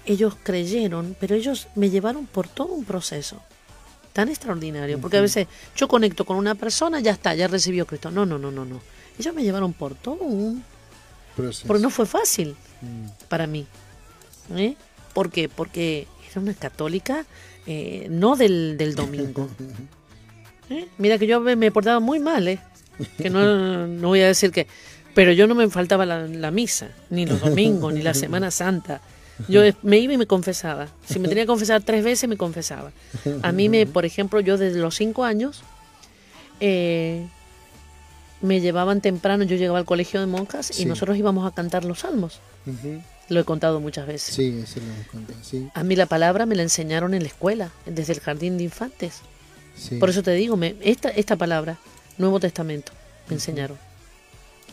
ellos creyeron, pero ellos me llevaron por todo un proceso tan extraordinario, porque a veces yo conecto con una persona, ya está, ya recibió Cristo. No, no, no, no, no. Ellos me llevaron por todo un... Proceso. porque no fue fácil Mm. para mí. ¿Eh? ¿Por qué? Porque era una católica eh, no del, del domingo. ¿Eh? Mira que yo me, me portaba muy mal, ¿eh? Que no, no voy a decir que... Pero yo no me faltaba la, la misa, ni los domingos, ni la Semana Santa. Yo me iba y me confesaba. Si me tenía que confesar tres veces, me confesaba. A mí, me, por ejemplo, yo desde los cinco años eh, me llevaban temprano, yo llegaba al colegio de monjas y Sí. nosotros íbamos a cantar los salmos. Lo he contado muchas veces. Sí, eso lo hemos contado. Sí, A mí la palabra me la enseñaron en la escuela, desde el jardín de infantes. Sí. Por eso te digo, me, esta, esta palabra, Nuevo Testamento, me enseñaron.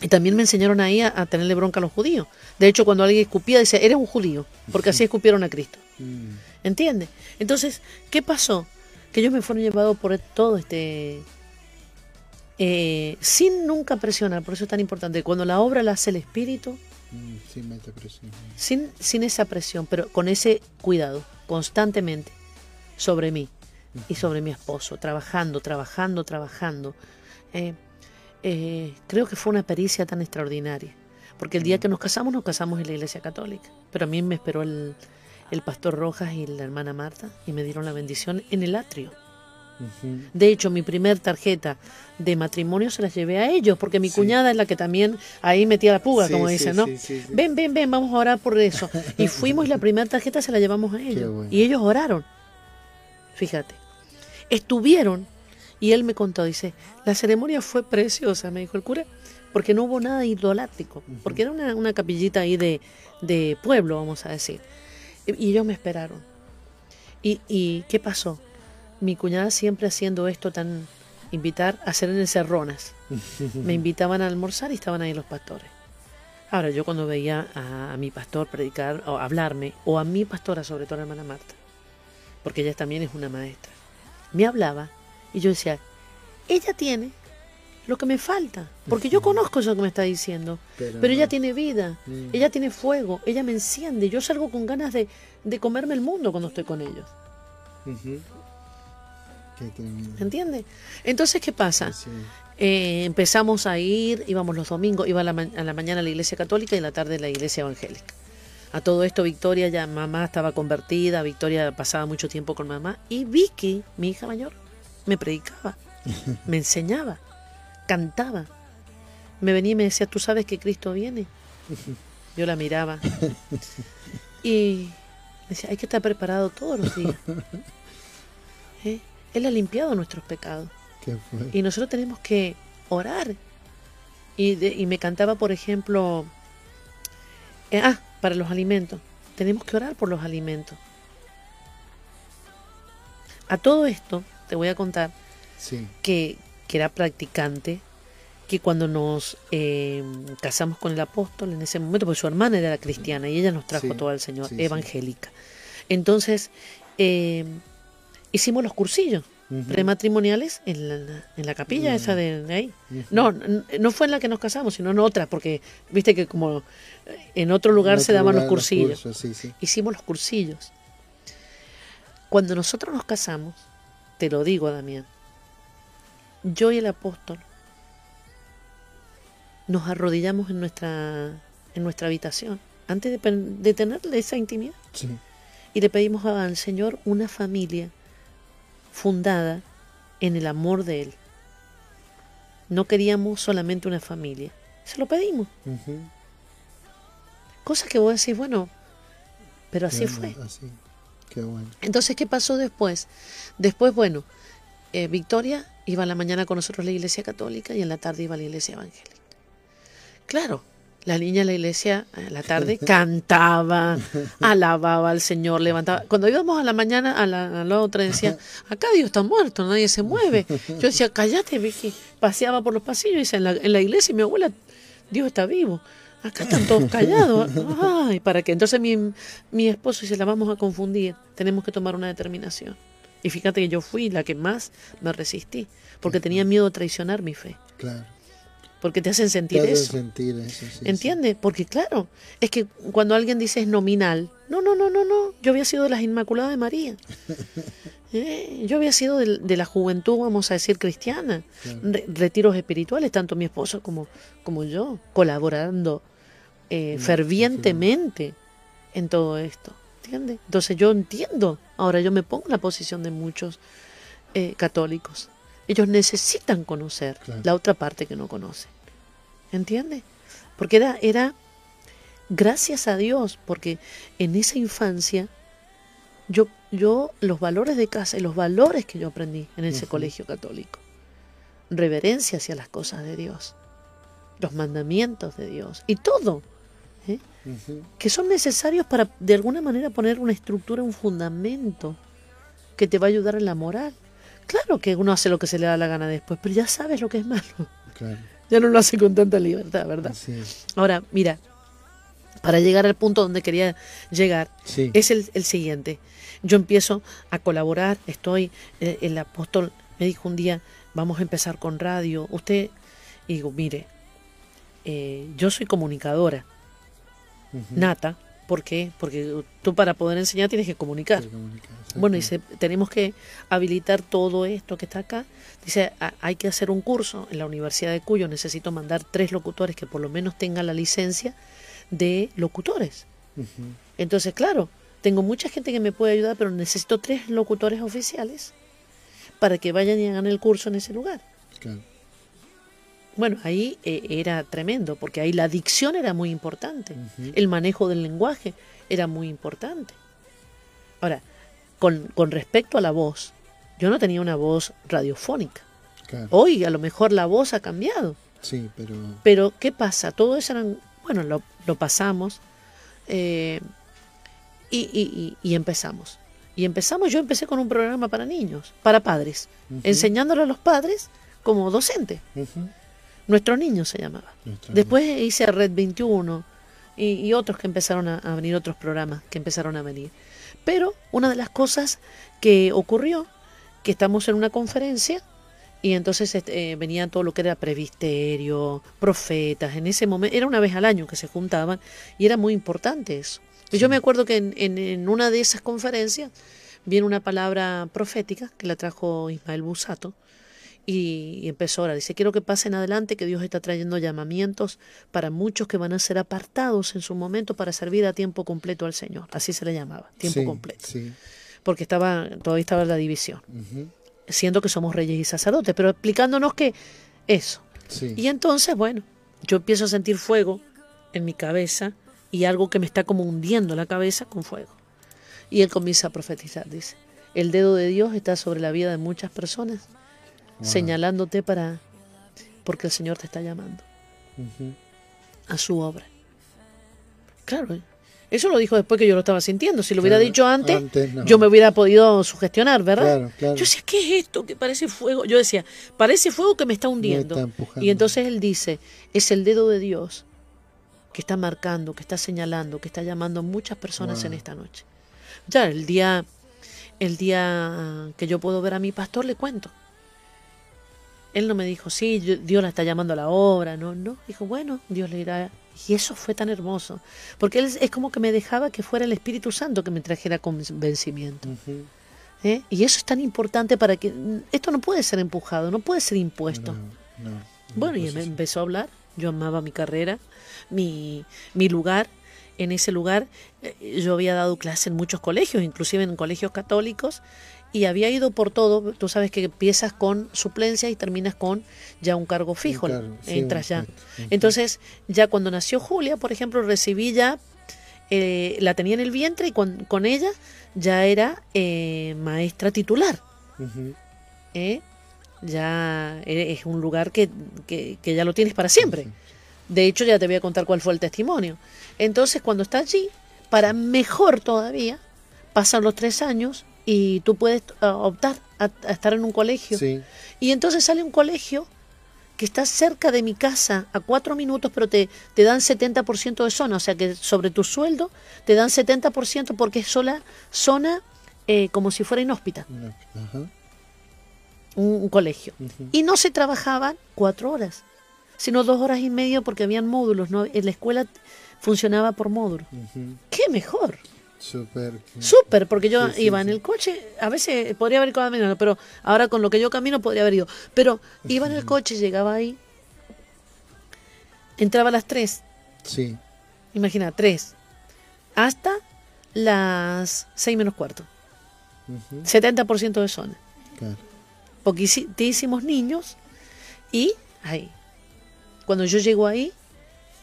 Y también me enseñaron ahí a, a tenerle bronca a los judíos. De hecho, cuando alguien escupía, decía, eres un judío, porque así escupieron a Cristo. Mm. ¿Entiendes? Entonces, ¿qué pasó? Que ellos me fueron llevados por todo este... eh, sin nunca presionar, por eso es tan importante. Cuando la obra la hace el Espíritu, Mm, presión. sin, sin esa presión, pero con ese cuidado, constantemente, sobre mí y sobre mi esposo, trabajando, trabajando, trabajando. Eh, eh, creo que fue una pericia tan extraordinaria, porque el día que nos casamos, nos casamos en la Iglesia Católica, pero a mí me esperó el, el pastor Rojas y la hermana Marta y me dieron la bendición en el atrio. De hecho, mi primer tarjeta de matrimonio se la llevé a ellos, porque mi Sí. cuñada es la que también ahí metía la puga, Sí, como dicen, ¿no? sí, sí, sí. Ven, ven, ven, vamos a orar por eso. Y fuimos y la primera tarjeta se la llevamos a ellos. bueno. Y ellos oraron. Fíjate. Estuvieron y él me contó, dice, la ceremonia fue preciosa, me dijo el cura, porque no hubo nada idolátrico, porque era una, una capillita ahí de, de pueblo, vamos a decir. Y, ellos me esperaron. ¿Y, ¿Y qué pasó? Mi cuñada siempre haciendo esto tan invitar a hacer en encerronas. Me invitaban a almorzar y estaban ahí los pastores. Ahora, yo cuando veía a, a mi pastor predicar o hablarme, o a mi pastora, sobre todo la hermana Marta, porque ella también es una maestra, me hablaba y yo decía, ella tiene lo que me falta, porque yo conozco eso que me está diciendo, Pero pero, ella tiene vida, Mm. ella tiene fuego, ella me enciende, yo salgo con ganas de, de comerme el mundo cuando estoy con ellos. ¿entiendes? Entonces, ¿qué pasa? Sí. Eh, empezamos a ir, íbamos los domingos, iba a la, ma- a la mañana a la iglesia católica y a la tarde a la iglesia evangélica. A todo esto Victoria ya mamá estaba convertida, Victoria pasaba mucho tiempo con mamá y Vicky, mi hija mayor, me predicaba, me enseñaba, cantaba. Me venía y me decía, ¿tú sabes que Cristo viene? Yo la miraba y decía, hay que estar preparado todos los días. ¿Eh? Él ha limpiado nuestros pecados. ¿Qué fue? Y nosotros tenemos que orar. Y, de- y me cantaba, por ejemplo, eh, ah, para los alimentos. Tenemos que orar por los alimentos. A todo esto, te voy a contar Sí. que, que era practicante, que cuando nos eh, casamos con el apóstol en ese momento, porque su hermana era cristiana y ella nos trajo Sí, todo al Señor, sí. evangélica. Entonces, eh, hicimos los cursillos Prematrimoniales en la, en la capilla esa de, de ahí. No, no fue en la que nos casamos, sino en otra, porque viste que como eh, en otro lugar En se daban lugar, los cursillos. cursos, sí, sí. Hicimos los cursillos. Cuando nosotros nos casamos, te lo digo, Damián, yo y el apóstol nos arrodillamos en nuestra, en nuestra habitación antes de, de tener esa intimidad Sí. y le pedimos al Señor una familia fundada en el amor de Él. No queríamos solamente una familia, se lo pedimos. Ujú. Cosa que vos decís, bueno, pero así fue. Así. Qué bueno. Entonces, ¿qué pasó después? Después, bueno, eh, Victoria iba a la mañana con nosotros a la iglesia católica y en la tarde iba a la iglesia evangélica. Claro, la niña en la iglesia a la tarde cantaba, alababa al Señor, levantaba. Cuando íbamos a la mañana a la, a la otra decía, acá Dios está muerto, nadie se mueve. Yo decía, cállate, Vicky. Paseaba por los pasillos y decía, en la, en la iglesia mi abuela, Dios está vivo. Acá están todos callados. Ay, ¿para qué? Entonces mi, mi esposo dice, la vamos a confundir, tenemos que tomar una determinación. Y fíjate que yo fui la que más me resistí, porque tenía miedo de traicionar mi fe, Claro. Porque te hacen sentir Te eso. sentir eso, sí, sí. ¿Entiendes? Porque claro, es que cuando alguien dice es nominal, no, no, no, no, no, yo había sido de las Inmaculadas de María. Eh, yo había sido de, la juventud, vamos a decir, cristiana. Claro. Re- retiros espirituales, tanto mi esposo como, como yo, colaborando eh, Mm, fervientemente en todo esto. ¿Entiendes? Entonces yo entiendo. Ahora yo me pongo en la posición de muchos eh, católicos. Ellos necesitan conocer Claro. la otra parte que no conocen. ¿Entiendes? Porque era, era gracias a Dios, porque en esa infancia yo, yo los valores de casa y los valores que yo aprendí en ese colegio católico, reverencia hacia las cosas de Dios, los mandamientos de Dios y todo, ¿eh? Que son necesarios para de alguna manera poner una estructura, un fundamento que te va a ayudar en la moral. Claro que uno hace lo que se le da la gana después, pero ya sabes lo que es malo. Claro. Ya no lo hace con tanta libertad, ¿verdad? Ahora, mira, para llegar al punto donde quería llegar, Sí. es el, el siguiente. Yo empiezo a colaborar, estoy, eh, el apóstol me dijo un día, vamos a empezar con radio. Usted, y digo, mire, eh, yo soy comunicadora, nata, ¿por qué? Porque tú para poder enseñar tienes que comunicar. Se comunica, Bueno, dice, tenemos que habilitar todo esto que está acá. Dice, "Ha- hay que hacer un curso en la Universidad de Cuyo. Necesito mandar tres locutores que por lo menos tengan la licencia de locutores. Entonces, claro, tengo mucha gente que me puede ayudar, pero necesito tres locutores oficiales para que vayan y hagan el curso en ese lugar. Claro. Bueno, ahí eh, era tremendo, porque ahí la dicción era muy importante, el manejo del lenguaje era muy importante. Ahora, con, con respecto a la voz, yo no tenía una voz radiofónica. Claro. Hoy a lo mejor la voz ha cambiado, Sí, pero. pero ¿qué pasa? Todo eso eran, bueno, lo, lo pasamos eh, y, y- y- y empezamos. Y empezamos, yo empecé con un programa para niños, para padres, Ujú. enseñándole a los padres como docente. Nuestros niños se llamaba. Después hice a Red 21 y, y otros que empezaron a, a venir, otros programas que empezaron a venir. Pero una de las cosas que ocurrió, que estamos en una conferencia y entonces este, eh, venía todo lo que era previsterio, profetas, en ese momento, era una vez al año que se juntaban y era muy importante eso. Y Yo me acuerdo que en, en- en una de esas conferencias viene una palabra profética que la trajo Ismael Busato y, empezó ahora. Dice, quiero que pasen adelante, que Dios está trayendo llamamientos para muchos que van a ser apartados en su momento para servir a tiempo completo al Señor. Así se le llamaba, tiempo Sí, completo. Sí. Porque estaba, todavía estaba la división, siendo que somos reyes y sacerdotes, pero explicándonos que eso. Sí. Y entonces, bueno, yo empiezo a sentir fuego en mi cabeza y algo que me está como hundiendo la cabeza con fuego. Y él comienza a profetizar, dice, el dedo de Dios está sobre la vida de muchas personas, Wow. señalándote para, porque el Señor te está llamando a su obra. Claro, eso lo dijo después que yo lo estaba sintiendo. Si lo hubiera Claro, dicho antes, antes no. yo me hubiera podido sugestionar, ¿verdad? Claro, claro. Yo decía, ¿qué es esto que parece fuego? Yo decía, parece fuego que me está hundiendo. está y entonces él dice, es el dedo de Dios que está marcando, que está señalando, que está llamando a muchas personas Wow. en esta noche. Ya, el día, el día que yo puedo ver a mi pastor, le cuento. Él no me dijo, sí, Dios la está llamando a la obra, no, no. Dijo, bueno, Dios le irá. Y eso fue tan hermoso, porque él es como que me dejaba que fuera el Espíritu Santo que me trajera convencimiento. ¿eh? Y eso es tan importante para que esto no puede ser empujado, no puede ser impuesto. No, no, Bueno, y me empezó a hablar. Yo amaba mi carrera, mi, mi lugar. En ese lugar eh, yo había dado clase en muchos colegios, inclusive en colegios católicos, y había ido por todo. Tú sabes que empiezas con suplencia y terminas con ya un cargo fijo. entras ya. Entonces, ya cuando nació Julia, por ejemplo, recibí ya, eh, la tenía en el vientre y con, con ella ya era eh, maestra titular. ¿eh? ya es un lugar que, que- que ya lo tienes para siempre. De hecho, ya te voy a contar cuál fue el testimonio. Entonces, cuando está allí, para mejor todavía, pasan los tres años y tú puedes ah, optar a, a estar en un colegio. Sí, Y entonces sale un colegio que está cerca de mi casa, a cuatro minutos, pero te, te dan 70% de zona, o sea que sobre tu sueldo te dan 70% porque es sola zona eh, como si fuera inhóspita, un, un colegio. Y no se trabajaban cuatro horas, sino dos horas y media porque habían módulos. ¿no? En la escuela funcionaba por módulo. ¡Qué mejor! Súper. Súper, porque yo Sí, sí, iba en el coche, a veces podría haber ido caminando, pero ahora con lo que yo camino podría haber ido. Pero iba en el coche, llegaba ahí, entraba a las 3, Sí, imagina, 3, hasta las 6 menos cuarto, ujú, 70% de zona. claro. Poquitísimos niños y ahí. Cuando yo llego ahí,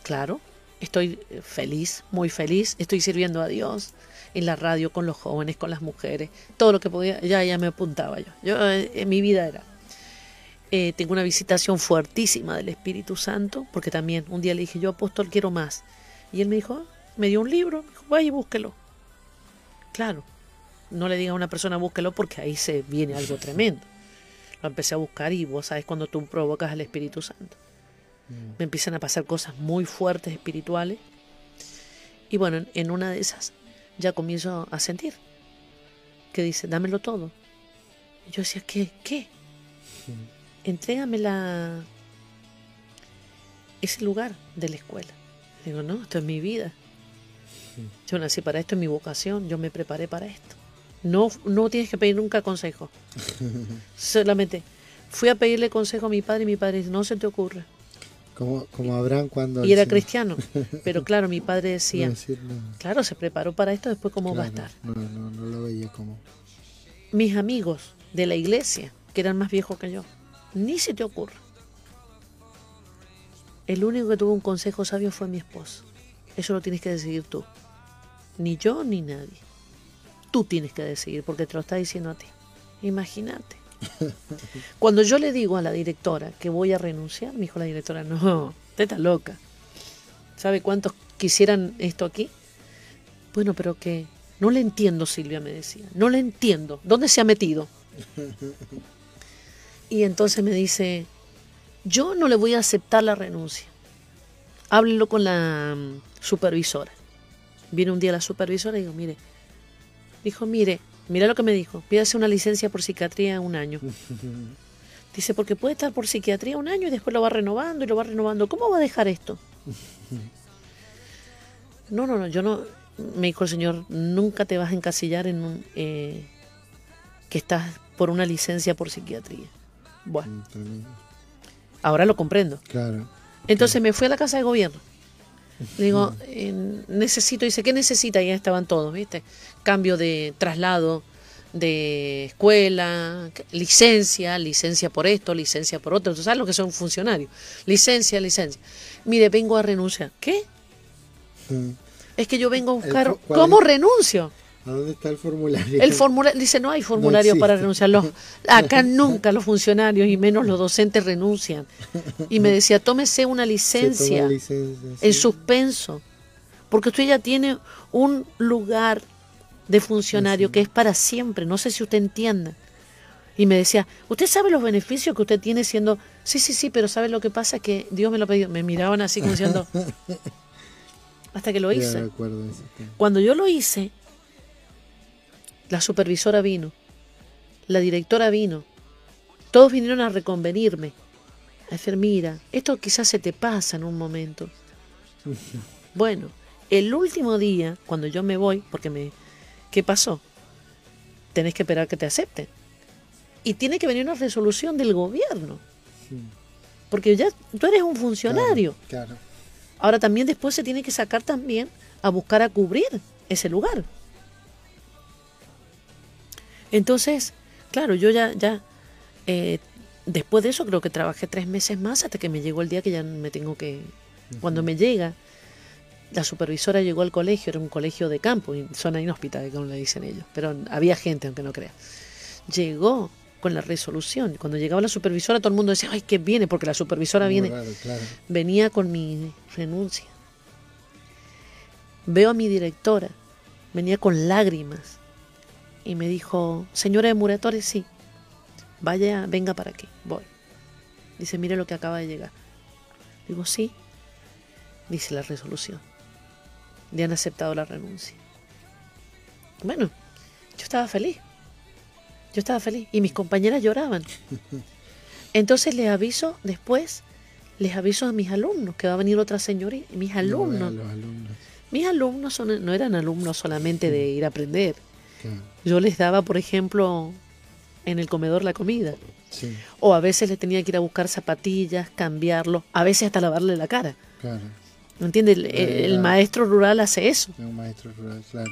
claro, estoy feliz, muy feliz, estoy sirviendo a Dios en la radio con los jóvenes, con las mujeres, todo lo que podía, ya, ya me apuntaba yo. Yo eh, en mi vida era. eh, tengo una visitación fuertísima del Espíritu Santo, porque también un día le dije, yo apóstol quiero más. Y él me dijo, "Ah", me dio un libro, me dijo, vaya y búsquelo. Claro, no le diga a una persona búsquelo porque ahí se viene algo tremendo. Lo empecé a buscar y vos sabes cuando tú provocas al Espíritu Santo. Me empiezan a pasar cosas muy fuertes espirituales. Y bueno, en- en una de esas ya comienzo a sentir que dice, dámelo todo. Y yo decía, ¿qué? ¿Qué? Entrégame la... ese lugar de la escuela. Digo, no, esto es mi vida. Yo nací para esto, es mi vocación, yo me preparé para esto. No, no tienes que pedir nunca consejo. Solamente fui a pedirle consejo a mi padre y mi padre dice, no se te ocurre. Como, como Abraham cuando... y era cristiano. Pero claro, mi padre no decía, decir nada. claro, se preparó para esto, después cómo va a estar. No, no, no lo veía como... Mis amigos de la iglesia, que eran más viejos que yo, ni se te ocurre. El único que tuvo un consejo sabio fue mi esposo. Eso lo tienes que decidir tú. Ni yo ni nadie. Tú tienes que decidir porque te lo está diciendo a ti. Imagínate. Cuando yo le digo a la directora que voy a renunciar, me dijo la directora, no, usted está loca. ¿Sabe cuántos quisieran esto aquí? Bueno, pero que no le entiendo, Silvia me decía. No le entiendo. ¿Dónde se ha metido? Y entonces me dice, yo no le voy a aceptar la renuncia. Háblelo con la mm, supervisora. Viene un día la supervisora y digo, mire, dijo, mire, mira lo que me dijo, pídase una licencia por psiquiatría un año. Dice, porque puede estar por psiquiatría un año y después lo va renovando y lo va renovando. ¿Cómo va a dejar esto? No, no, no, yo no, me dijo el señor, nunca te vas a encasillar en un, eh, que estás por una licencia por psiquiatría. Bueno, ahora lo comprendo. Claro. Entonces me fui a la casa de gobierno. Le digo, eh, necesito, dice, ¿qué necesita? Y ya estaban todos, ¿viste? Cambio de traslado de escuela, licencia, licencia por esto, licencia por otro. ¿Tú sabes lo que son funcionarios? Licencia, licencia. Mire, vengo a renunciar. ¿Qué? Es que yo vengo a buscar. fo- ¿cuál ¿Cómo renuncio? ¿A dónde está el formulario? El formulario, dice, no hay formulario para renunciar. Los- acá nunca los funcionarios y menos los docentes renuncian. Y me decía, tómese una toma licencia en suspenso, porque usted ya tiene un lugar de funcionario que es para siempre. No sé si usted entienda. Y me decía, ¿usted sabe los beneficios que usted tiene siendo... Sí, sí, sí, pero ¿sabe lo que pasa? Que Dios me lo pidió. Me miraban así como diciendo... Hasta que lo hice. Cuando yo lo hice, la supervisora vino, la directora vino, todos vinieron a reconvenirme, a decir, mira, esto quizás se te pasa en un momento. Bueno, el último día, cuando yo me voy, porque me... ¿Qué pasó? Tenés que esperar que te acepten. Y tiene que venir una resolución del gobierno. Porque ya tú eres un funcionario. Claro. Ahora también después se tiene que sacar también a buscar a cubrir ese lugar. Entonces, claro, yo ya, ya eh, después de eso creo que trabajé tres meses más hasta que me llegó el día que ya me tengo que... Cuando me llega, la supervisora llegó al colegio, era un colegio de campo, y zona inhóspita, como le dicen ellos, pero había gente, aunque no crea. Llegó con la resolución. Cuando llegaba la supervisora, todo el mundo decía, ay, que viene, porque la supervisora Muy viene raro, claro. venía con mi renuncia. Veo a mi directora, venía con lágrimas y me dijo, señora de Muratores, sí, vaya, venga para aquí, voy. Dice, mire lo que acaba de llegar. Digo, sí, dice la resolución. Le han aceptado la renuncia. Bueno, yo estaba feliz. Yo estaba feliz y mis compañeras lloraban. Entonces les aviso después, les aviso a mis alumnos que va a venir otra señorita. Mis No, alumnos, alumnos. mis alumnos son- no eran alumnos solamente de ir a aprender. Yo les daba, por ejemplo, en el comedor la comida. Sí, O a veces les tenía que ir a buscar zapatillas, cambiarlos, a veces hasta lavarle la cara. claro. ¿No entiendes? El, maestro rural hace eso. Es un maestro rural, claro.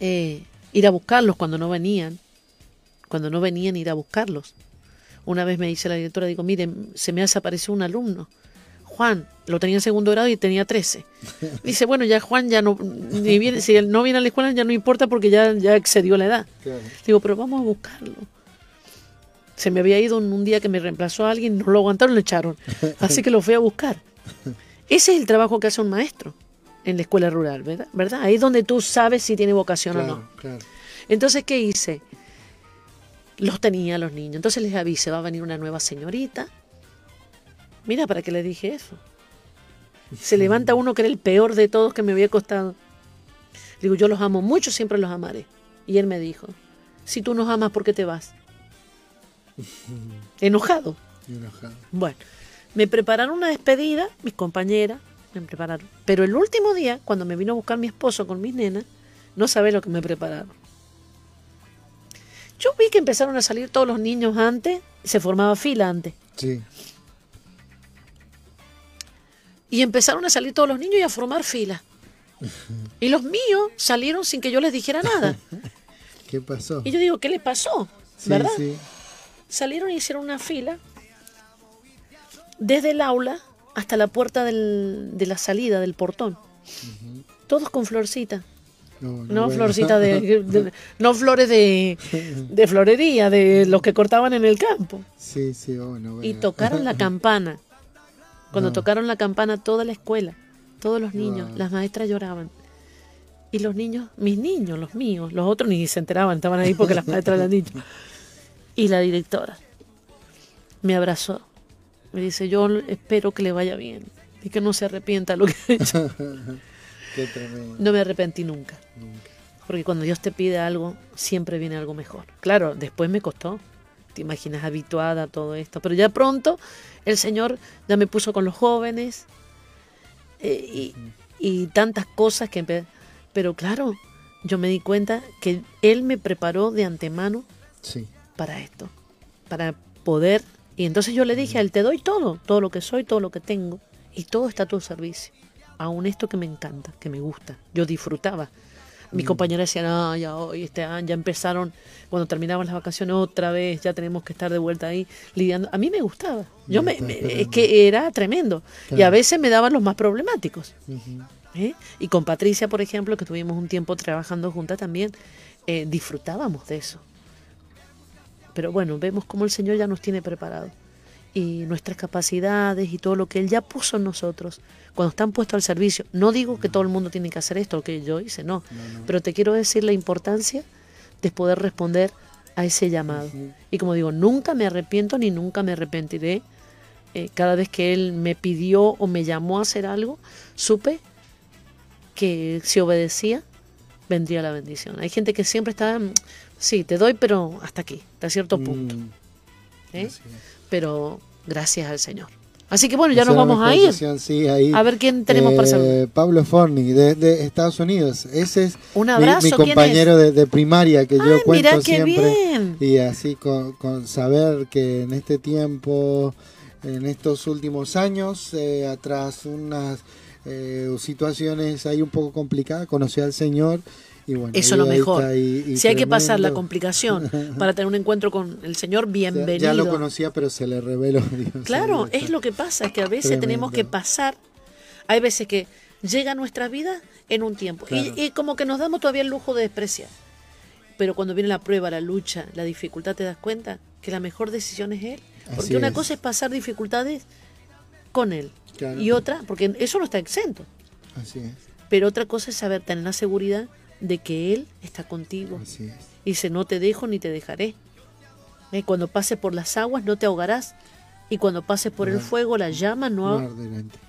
eh, ir a buscarlos cuando no venían, cuando no venían ir a buscarlos. Una vez me dice la directora, digo, miren, se me ha desaparecido un alumno. Juan, lo tenía en segundo grado y tenía 13. Dice, bueno, ya Juan ya no, ni viene, si él no viene a la escuela ya no importa porque ya, ya excedió la edad. Claro. Digo, pero vamos a buscarlo. Se me había ido en un día que me reemplazó a alguien, no lo aguantaron, lo echaron. Así que lo fui a buscar. Ese es el trabajo que hace un maestro en la escuela rural, ¿verdad? ¿verdad? Ahí es donde tú sabes si tiene vocación o no. Claro. Entonces, ¿qué hice? Los tenía los niños. Entonces les avisé, va a venir una nueva señorita. Mira, ¿para qué le dije eso? Se levanta uno que era el peor de todos que me había costado. Le digo, yo los amo mucho, siempre los amaré. Y él me dijo, si tú nos amas, ¿por qué te vas? Enojado. Bueno, me prepararon una despedida, mis compañeras me prepararon. Pero el último día, cuando me vino a buscar mi esposo con mis nenas, no sabe lo que me prepararon. Yo vi que empezaron a salir todos los niños antes, se formaba fila antes. Sí, Y empezaron a salir todos los niños y a formar fila. Y los míos salieron sin que yo les dijera nada. ¿Qué pasó? Y yo digo, ¿qué le pasó? Sí, ¿Verdad? sí. Salieron y hicieron una fila desde el aula hasta la puerta del- de la salida del portón. Todos con florcita. No, No bueno. florcita de, de- no flores de, de florería, de los que cortaban en el campo. Sí, sí, bueno, bueno. Y tocaron la campana. Cuando tocaron la campana toda la escuela, todos los niños, las maestras lloraban. Y los niños, mis niños, los míos, los otros ni se enteraban, estaban ahí porque las maestras eran dicho. Y la directora me abrazó. Me dice, yo espero que le vaya bien y que no se arrepienta lo que ha hecho. Qué tremendo. No me arrepentí nunca. Nunca. Porque cuando Dios te pide algo, siempre viene algo mejor. Claro, después me costó. Te imaginas habituada a todo esto. Pero ya pronto el Señor ya me puso con los jóvenes eh, y, y tantas cosas que... Pero claro, yo me di cuenta que Él me preparó de antemano Sí. para esto. Para poder... Y entonces yo le dije a Él, te doy todo, todo lo que soy, todo lo que tengo. Y todo está a tu servicio. Aún esto que me encanta, que me gusta. Yo disfrutaba. Mis compañeras decían, ah, ya hoy este año ya empezaron, cuando terminaban las vacaciones otra vez, ya tenemos que estar de vuelta ahí lidiando. A mí me gustaba. Yo me, me- es que era tremendo. Y a veces me daban los más problemáticos. ¿eh? Y con Patricia, por ejemplo, que tuvimos un tiempo trabajando juntas también, eh, disfrutábamos de eso. Pero bueno, vemos cómo el Señor ya nos tiene preparado. Y nuestras capacidades y todo lo que Él ya puso en nosotros, cuando están puestos al servicio. No digo que todo el mundo tiene que hacer esto, lo que yo hice, no. Pero te quiero decir la importancia de poder responder a ese llamado. Y como digo, nunca me arrepiento ni nunca me arrepentiré. Eh, cada vez que Él me pidió o me llamó a hacer algo, supe que si obedecía, vendría la bendición. Hay gente que siempre está, mm, sí, te doy, pero hasta aquí, hasta cierto punto. Mm, ¿eh? Pero gracias al Señor. Así que bueno, ya Esa nos vamos a ir. sí, ahí. A ver quién tenemos para Eh, saludar. Pablo Forni, de, de Estados Unidos. Ese es Un mi- abrazo, mi, ¿quién compañero de, de primaria que yo cuento mirá siempre. bien. Y así con, con saber que en este tiempo, en estos últimos años, eh, atrás unas eh, situaciones ahí un poco complicadas, conocí al Señor. Y bueno, Eso es lo mejor. está, y- y si hay que pasar la complicación para tener un encuentro con el Señor, Ya- bienvenido. Ya lo conocía, pero se le reveló. Dios, Claro, es lo que pasa, es que a veces Tremendo. tenemos que pasar, hay veces que llega a nuestra vida en un tiempo Claro. y, y como que nos damos todavía el lujo de despreciar. Pero cuando viene la prueba, la lucha, la dificultad, te das cuenta que la mejor decisión es Él. Porque Así una es. cosa es pasar dificultades con Él Claro. y otra, porque eso no está exento, Así es, pero otra cosa es saber, tener la seguridad de que Él está contigo. así es. Y dice, no te dejo ni te dejaré. Eh, Cuando pases por las aguas no te ahogarás. Y cuando pases por el fuego, la llama no,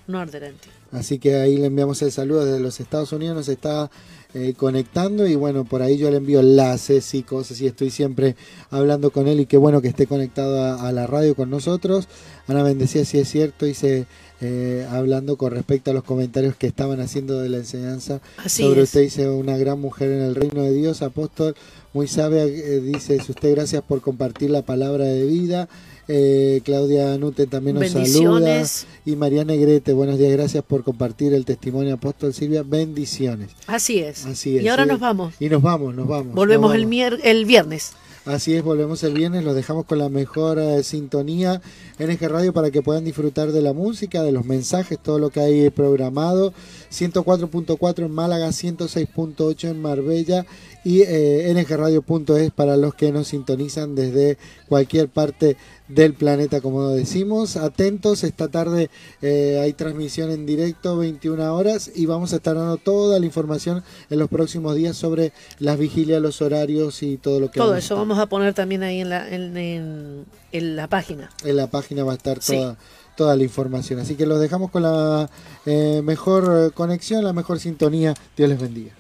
No arderá no. Así que ahí le enviamos el saludo desde los Estados Unidos, nos está eh, conectando y bueno, por ahí yo le envío enlaces y cosas y estoy siempre hablando con él y qué bueno que esté conectado a, a la radio con nosotros. Ana Bendecía, si es cierto, hice eh, hablando con respecto a los comentarios que estaban haciendo de la enseñanza Así sobre es. usted, dice una gran mujer en el reino de Dios, apóstol, muy sabia, eh, dice usted, gracias por compartir la palabra de vida. Eh, Claudia Nute también nos saluda. Y María Negrete, buenos días, gracias por compartir el testimonio apóstol Silvia, bendiciones. Así es. Así es. y ahora sí. nos vamos. Y nos vamos, nos vamos. Volvemos nos el, vamos. el viernes. Así es, volvemos el viernes, los dejamos con la mejor eh, sintonía en este radio para que puedan disfrutar de la música, de los mensajes, todo lo que hay programado. 104.4 en Málaga, 106.8 en Marbella y eh, ngradio.es para los que nos sintonizan desde cualquier parte del planeta, como decimos. Atentos, esta tarde eh, hay transmisión en directo, 21 horas, y vamos a estar dando toda la información en los próximos días sobre las vigilias, los horarios y todo lo que Todo vamos a eso estar. vamos a poner también ahí en la, en, en- en la página. En la página va a estar Sí. toda, toda la información. Así que los dejamos con la eh, mejor conexión, la mejor sintonía. Dios les bendiga.